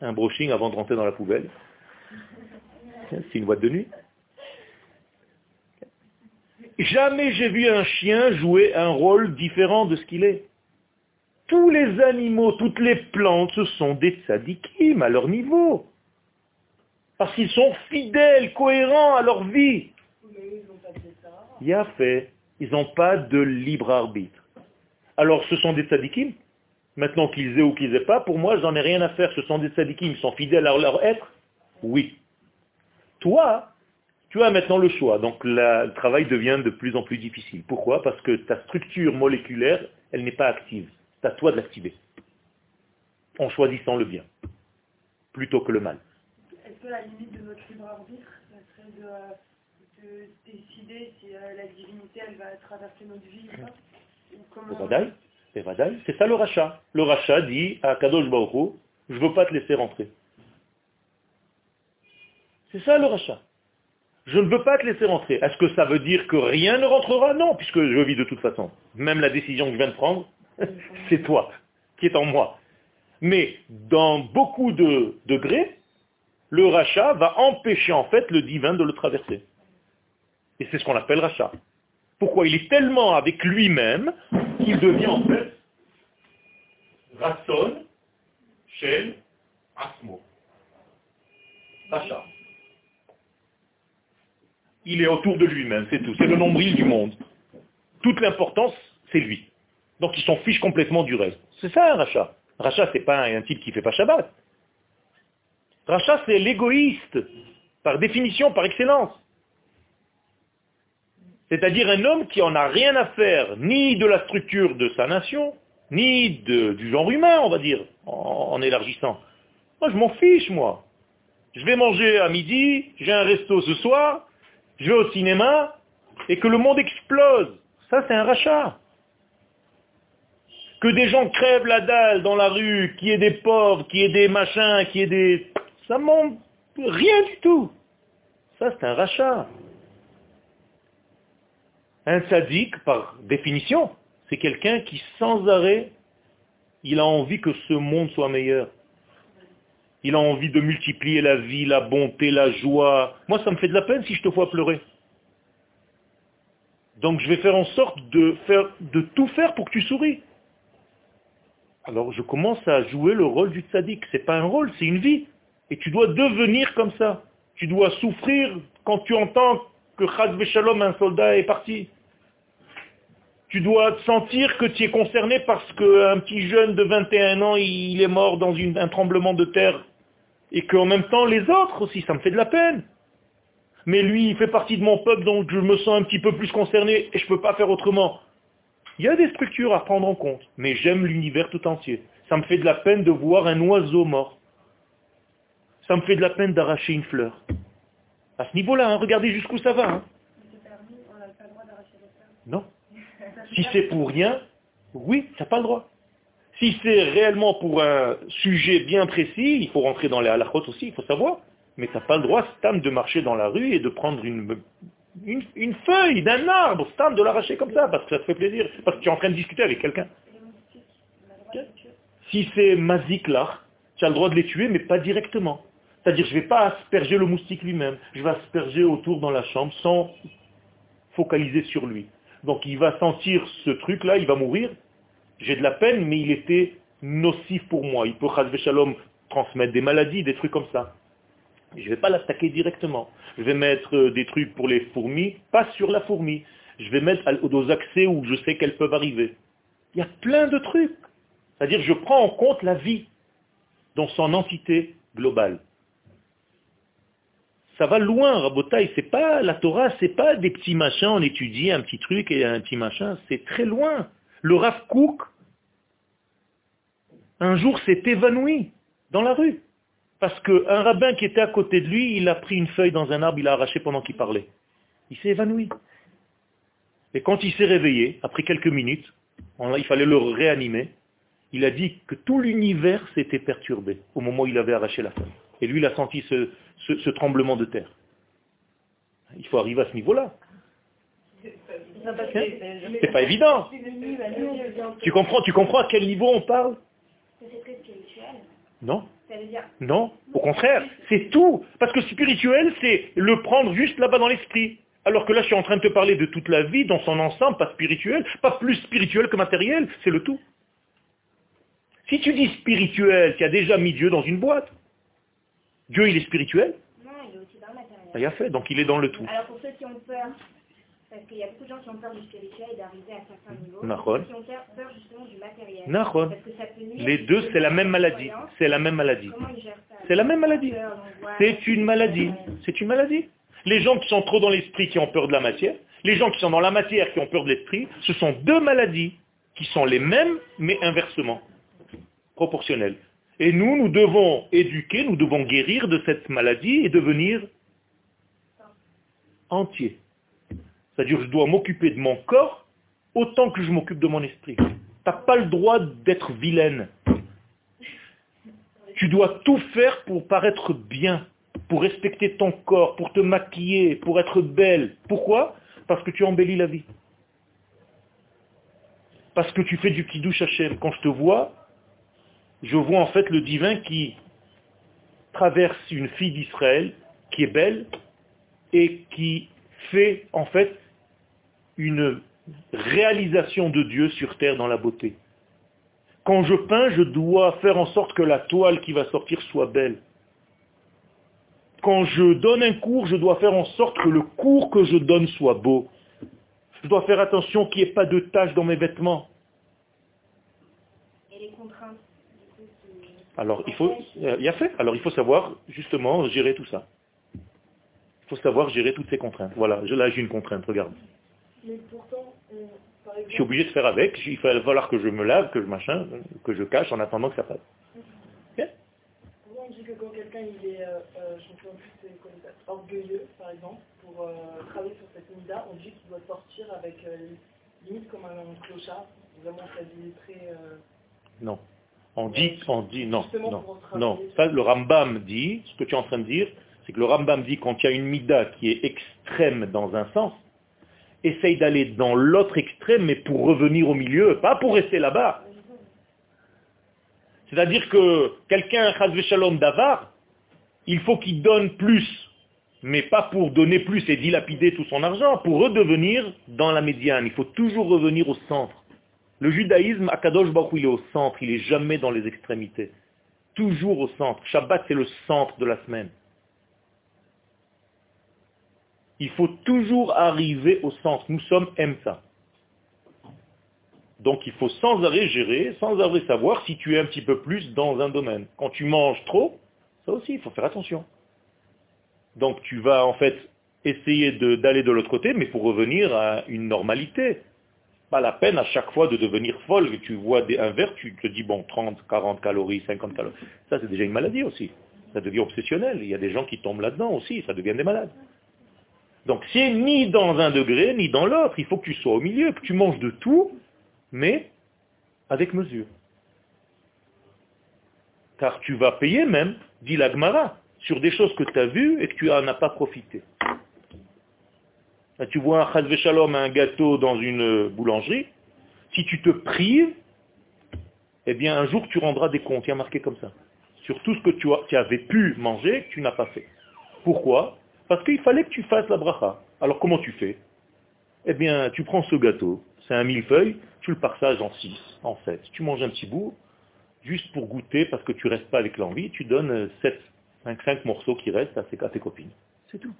Un brushing avant de rentrer dans la poubelle. C'est une boîte de nuit. Jamais j'ai vu un chien jouer un rôle différent de ce qu'il est. Tous les animaux, toutes les plantes, ce sont des tzadikim à leur niveau. Parce qu'ils sont fidèles, cohérents à leur vie. Il y a fait. Ils n'ont pas de libre arbitre. Alors ce sont des tzadikim Maintenant qu'ils aient ou qu'ils aient pas, pour moi, j'en ai rien à faire. Ce sont des tzadikim. Ils sont fidèles à leur être? Oui. Toi, tu as maintenant le choix. Donc le travail devient de plus en plus difficile. Pourquoi? Parce que ta structure moléculaire, elle n'est pas active. C'est à toi de l'activer. En choisissant le bien, plutôt que le mal. Est-ce que la limite de notre libre arbitre, serait de, décider si euh, la divinité, elle va traverser notre vie ou pas c'est ça le rachat. Le rachat dit à Kadosh Baruch je ne veux pas te laisser rentrer. C'est ça le rachat. Je ne veux pas te laisser rentrer. Est-ce que ça veut dire que rien ne rentrera? Non, puisque je vis de toute façon. Même la décision que je viens de prendre, c'est toi qui est en moi. Mais dans beaucoup de degrés, le rachat va empêcher en fait le divin de le traverser. Et c'est ce qu'on appelle rachat. Pourquoi Il est tellement avec lui-même qu'il devient en fait Ratson, Shel, Asmo. Rachat. Il est autour de lui-même, c'est tout. C'est le nombril du monde. Toute l'importance, c'est lui. Donc il s'en fiche complètement du reste. C'est ça un rachat. Rachat, c'est pas un type qui fait pas Shabbat. Rachat, c'est l'égoïste, par définition, par excellence. C'est-à-dire un homme qui en a rien à faire ni de la structure de sa nation, ni du genre humain, on va dire, en élargissant. Moi, je m'en fiche, moi. Je vais manger à midi, j'ai un resto ce soir, je vais au cinéma, et que le monde explose. Ça, c'est un rachat. Que des gens crèvent la dalle dans la rue, qu'il y ait des pauvres, qu'il y ait des machins, qu'il y ait des... Ça monte rien du tout. Ça, c'est un rachat. Un sadique, par définition, c'est quelqu'un qui, sans arrêt, il a envie que ce monde soit meilleur. Il a envie de multiplier la vie, la bonté, la joie. Moi, ça me fait de la peine si je te vois pleurer. Donc je vais faire en sorte de, faire, de tout faire pour que tu souris. Alors je commence à jouer le rôle du tzaddik. Ce n'est pas un rôle, c'est une vie. Et tu dois devenir comme ça. Tu dois souffrir quand tu entends que Chaz Shalom, un soldat, est parti. Tu dois sentir que tu es concerné parce qu'un petit jeune de 21 ans, il est mort dans un tremblement de terre. Et qu'en même temps, les autres aussi, ça me fait de la peine. Mais lui, il fait partie de mon peuple, donc je me sens un petit peu plus concerné et je ne peux pas faire autrement. Il y a des structures à prendre en compte, mais j'aime l'univers tout entier. Ça me fait de la peine de voir un oiseau mort. Ça me fait de la peine d'arracher une fleur. À ce niveau-là, hein, regardez jusqu'où ça va. Hein. Non. Si c'est pour rien, oui, tu n'as pas le droit. Si c'est réellement pour un sujet bien précis, il faut rentrer dans les halakhot aussi, il faut savoir. Mais tu n'as pas le droit, Stam, de marcher dans la rue et de prendre une, une, feuille d'un arbre, Stam, de l'arracher comme ça, parce que ça te fait plaisir, parce que tu es en train de discuter avec quelqu'un. Si c'est mazik là, tu as le droit de les tuer, mais pas directement. C'est-à-dire, je ne vais pas asperger le moustique lui-même, je vais asperger autour dans la chambre sans focaliser sur lui. Donc il va sentir ce truc-là, il va mourir. J'ai de la peine, mais il était nocif pour moi. Il peut, shalom, transmettre des maladies, des trucs comme ça. Je ne vais pas l'attaquer directement. Je vais mettre euh, des trucs pour les fourmis, pas sur la fourmi. Je vais mettre aux accès où je sais qu'elles peuvent arriver. Il y a plein de trucs. C'est-à-dire je prends en compte la vie dans son entité globale. Ça va loin, Rabotaï. C'est pas la Torah, c'est pas des petits machins, on étudie un petit truc et un petit machin. C'est très loin. Le Rav Kook, un jour, s'est évanoui dans la rue. Parce qu'un rabbin qui était à côté de lui, il a pris une feuille dans un arbre, il l'a arraché pendant qu'il parlait. Il s'est évanoui. Et quand il s'est réveillé, après quelques minutes, il fallait le réanimer, il a dit que tout l'univers s'était perturbé au moment où il avait arraché la feuille. Et lui, il a senti ce, tremblement de terre. Il faut arriver à ce niveau-là. C'est pas évident. Tu comprends, tu comprends à quel niveau on parle? Non? Non, au contraire, c'est tout. Parce que spirituel, c'est le prendre juste là-bas dans l'esprit. Alors que là, je suis en train de te parler de toute la vie dans son ensemble, pas spirituel, pas plus spirituel que matériel, c'est le tout. Si tu dis spirituel, tu as déjà mis Dieu dans une boîte. Dieu, il est spirituel Non, il est aussi dans le matériel. Il a fait, donc il est dans le tout. Alors pour ceux qui ont peur, parce qu'il y a beaucoup de gens qui ont peur du spirituel et d'arriver à certains niveaux, ceux qui ont peur justement du matériel. Parce que ça peut Les deux, c'est la même maladie. C'est la même maladie. Comment ils gèrent ça C'est la même maladie. C'est une maladie. C'est une maladie. Les gens qui sont trop dans l'esprit qui ont peur de la matière, les gens qui sont dans la matière qui ont peur de l'esprit, ce sont deux maladies qui sont les mêmes, mais inversement, proportionnelles. Et nous, nous devons éduquer, nous devons guérir de cette maladie et devenir entier. C'est-à-dire, je dois m'occuper de mon corps autant que je m'occupe de mon esprit. Tu n'as pas le droit d'être vilaine. Tu dois tout faire pour paraître bien, pour respecter ton corps, pour te maquiller, pour être belle. Pourquoi? Parce que tu embellis la vie. Parce que tu fais du kiddush Hashem. Quand je te vois, je vois en fait le divin qui traverse une fille d'Israël qui est belle et qui fait en fait une réalisation de Dieu sur terre dans la beauté. Quand je peins, je dois faire en sorte que la toile qui va sortir soit belle. Quand je donne un cours, je dois faire en sorte que le cours que je donne soit beau. Je dois faire attention qu'il n'y ait pas de taches dans mes vêtements. Et les contraintes alors il faut, il y a fait. Alors il faut savoir justement gérer tout ça. Il faut savoir gérer toutes ces contraintes. Voilà, là j'ai une contrainte, regarde. Mais pourtant, euh, Je suis obligé de faire avec, il va falloir que je me lave, que je machin, que je cache en attendant que ça passe. on dit que quand quelqu'un il est, euh, euh je plus, orgueilleux, par exemple, pour euh, travailler sur cette mida, on dit qu'il doit sortir avec limite comme un clochard, vraiment s'habiller très... Non. On dit, on dit, non, non, non. Ça, le Rambam dit, ce que tu es en train de dire, c'est que le Rambam dit quand il y a une mida qui est extrême dans un sens, essaye d'aller dans l'autre extrême, mais pour revenir au milieu, pas pour rester là-bas. C'est-à-dire que quelqu'un, Shalom d'Avar, il faut qu'il donne plus, mais pas pour donner plus et dilapider tout son argent, pour redevenir dans la médiane. Il faut toujours revenir au centre. Le judaïsme, Akadosh Baruch il est au centre, il n'est jamais dans les extrémités. Toujours au centre. Shabbat, c'est le centre de la semaine. Il faut toujours arriver au centre. Nous sommes ça. Donc il faut sans arrêt gérer, sans arrêt savoir si tu es un petit peu plus dans un domaine. Quand tu manges trop, ça aussi, il faut faire attention. Donc tu vas en fait essayer d'aller de, l'autre côté, mais pour revenir à une normalité. Pas la peine à chaque fois de devenir folle. Tu vois des, un verre, tu te dis, bon, 30, 40 calories, 50 calories. Ça, c'est déjà une maladie aussi. Ça devient obsessionnel. Il y a des gens qui tombent là-dedans aussi. Ça devient des malades. Donc, c'est ni dans un degré, ni dans l'autre. Il faut que tu sois au milieu, que tu manges de tout, mais avec mesure. Car tu vas payer même, dit l'Agmara, sur des choses que tu as vues et que tu n'en as pas profité. tu vois un shalom, un gâteau dans une boulangerie, si tu te prives, eh bien un jour tu rendras des comptes, il y a marqué comme ça. Sur tout ce que tu, tu avais pu manger, que tu n'as pas fait. Pourquoi? Parce qu'il fallait que tu fasses la bracha. Alors comment tu fais? Eh bien, tu prends ce gâteau, c'est un millefeuille, tu le partages en six, en sept. Tu manges un petit bout, juste pour goûter, parce que tu restes pas avec l'envie, tu donnes 7, 5, 5 morceaux qui restent à tes, à tes copines. C'est tout.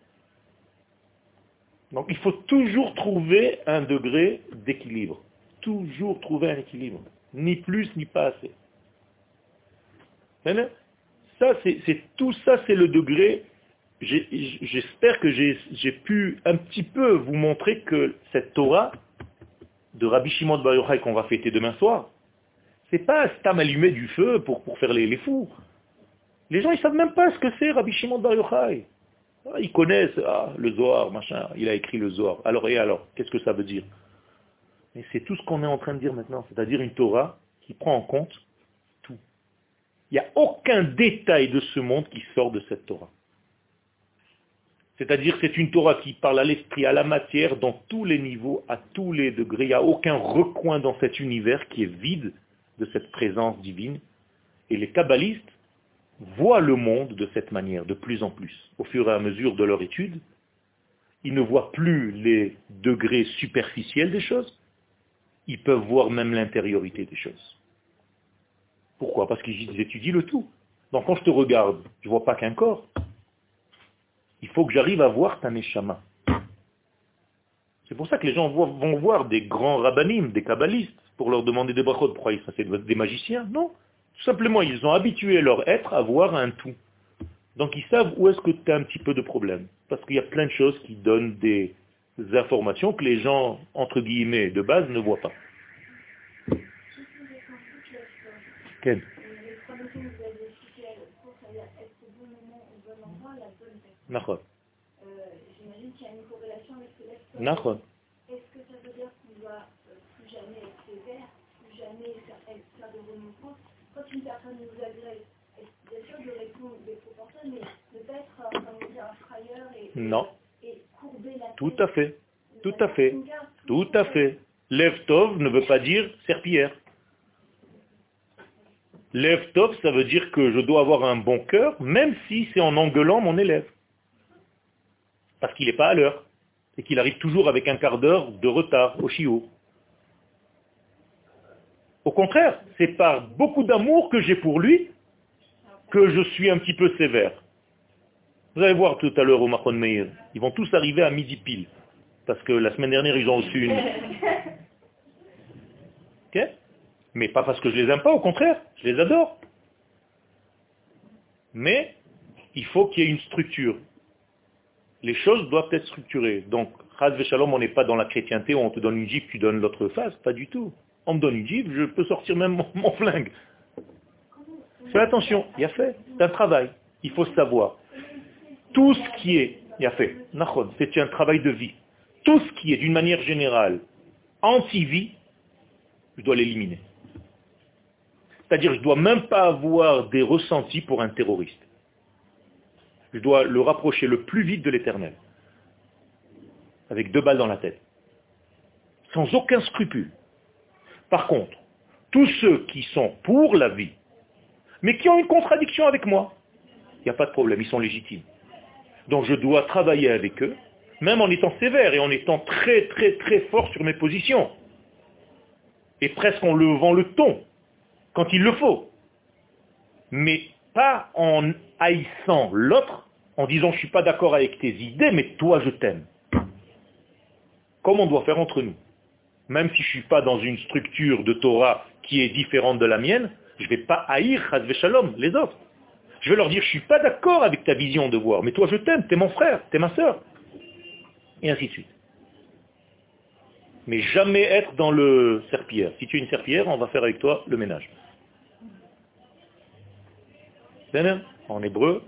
Donc il faut toujours trouver un degré d'équilibre. Toujours trouver un équilibre. Ni plus, ni pas assez. Ça, c'est tout ça, c'est le degré. J'espère que j'ai pu un petit peu vous montrer que cette Torah de Rabbi Shimon de Yochai qu'on va fêter demain soir, c'est pas stam allumé du feu pour, faire les, fous. Les gens, ils savent même pas ce que c'est Rabbi Shimon de Bar Yochai. Ah, ils connaissent ah, le Zohar, machin, il a écrit le Zohar. Alors et alors, qu'est-ce que ça veut dire? Mais c'est tout ce qu'on est en train de dire maintenant, c'est-à-dire une Torah qui prend en compte tout. Il n'y a aucun détail de ce monde qui sort de cette Torah. C'est-à-dire c'est une Torah qui parle à l'esprit, à la matière, dans tous les niveaux, à tous les degrés. Il n'y a aucun recoin dans cet univers qui est vide de cette présence divine. Et les kabbalistes voient le monde de cette manière, de plus en plus. Au fur et à mesure de leur étude, ils ne voient plus les degrés superficiels des choses, ils peuvent voir même l'intériorité des choses. Pourquoi? Parce qu'ils étudient le tout. Donc quand je te regarde, je ne vois pas qu'un corps, il faut que j'arrive à voir ta neshama. C'est pour ça que les gens vont voir des grands rabbinim, des kabbalistes, pour leur demander des brachot. Pourquoi ils sont des magiciens? Non. Tout simplement, ils ont habitué leur être à voir un tout. Donc ils savent où est-ce que tu as un petit peu de problème. Parce qu'il y a plein de choses qui donnent des informations que les gens, entre guillemets, de base, ne voient pas. Euh, j'imagine qu'il y a une corrélation avec D'accord. Est-ce que ça veut dire qu'on doit euh, plus jamais être sévère, plus jamais faire, de remontrances Quand une personne nous agresse, bien sûr de répondre des proportions, mais peut-être, euh, comment dire, un frayeur et, non. et courber la tête. Tout à fait. Tout à fait. Tout à fait. Lève-tov ne veut pas dire serpillière. Lève-tov, ça veut dire que je dois avoir un bon cœur, même si c'est en engueulant mon élève parce qu'il n'est pas à l'heure, et qu'il arrive toujours avec un quart d'heure de retard au chiot. Au contraire, c'est par beaucoup d'amour que j'ai pour lui que je suis un petit peu sévère. Vous allez voir tout à l'heure au Mahon Meir, ils vont tous arriver à midi pile, parce que la semaine dernière, ils ont reçu une... Ok? Mais pas parce que je les aime pas, au contraire, je les adore. Mais il faut qu'il y ait une structure les choses doivent être structurées. Donc, Chaz Shalom, on n'est pas dans la chrétienté où on te donne une gifle, tu donnes l'autre face, pas du tout. On me donne une gifle, je peux sortir même mon, flingue. Fais attention, il y a fait, c'est un travail, il faut savoir. Tout ce qui est, il y a fait, c'est un travail de vie. Tout ce qui est d'une manière générale anti-vie, je dois l'éliminer. C'est-à-dire, je ne dois même pas avoir des ressentis pour un terroriste je dois le rapprocher le plus vite de l'éternel. Avec deux balles dans la tête. Sans aucun scrupule. Par contre, tous ceux qui sont pour la vie, mais qui ont une contradiction avec moi, il n'y a pas de problème, ils sont légitimes. Donc je dois travailler avec eux, même en étant sévère et en étant très très très fort sur mes positions. Et presque en levant le ton, quand il le faut. Mais pas en haïssant l'autre, en disant je ne suis pas d'accord avec tes idées, mais toi je t'aime. Comme on doit faire entre nous. Même si je ne suis pas dans une structure de Torah qui est différente de la mienne, je ne vais pas haïr Shalom, les autres. Je vais leur dire, je ne suis pas d'accord avec ta vision de voir, mais toi je t'aime, tu es mon frère, tu es ma soeur. et ainsi de suite. Mais jamais être dans le serpillère. Si tu es une serpillère, on va faire avec toi le ménage. En hébreu,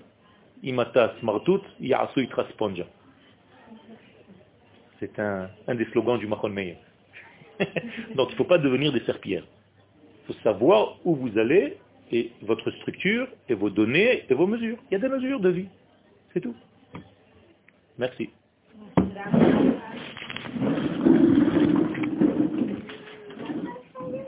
C'est un, un, des slogans du Machon Meir. Donc il ne faut pas devenir des serpillères. Il faut savoir où vous allez et votre structure et vos données et vos mesures. Il y a des mesures de vie. C'est tout. Merci.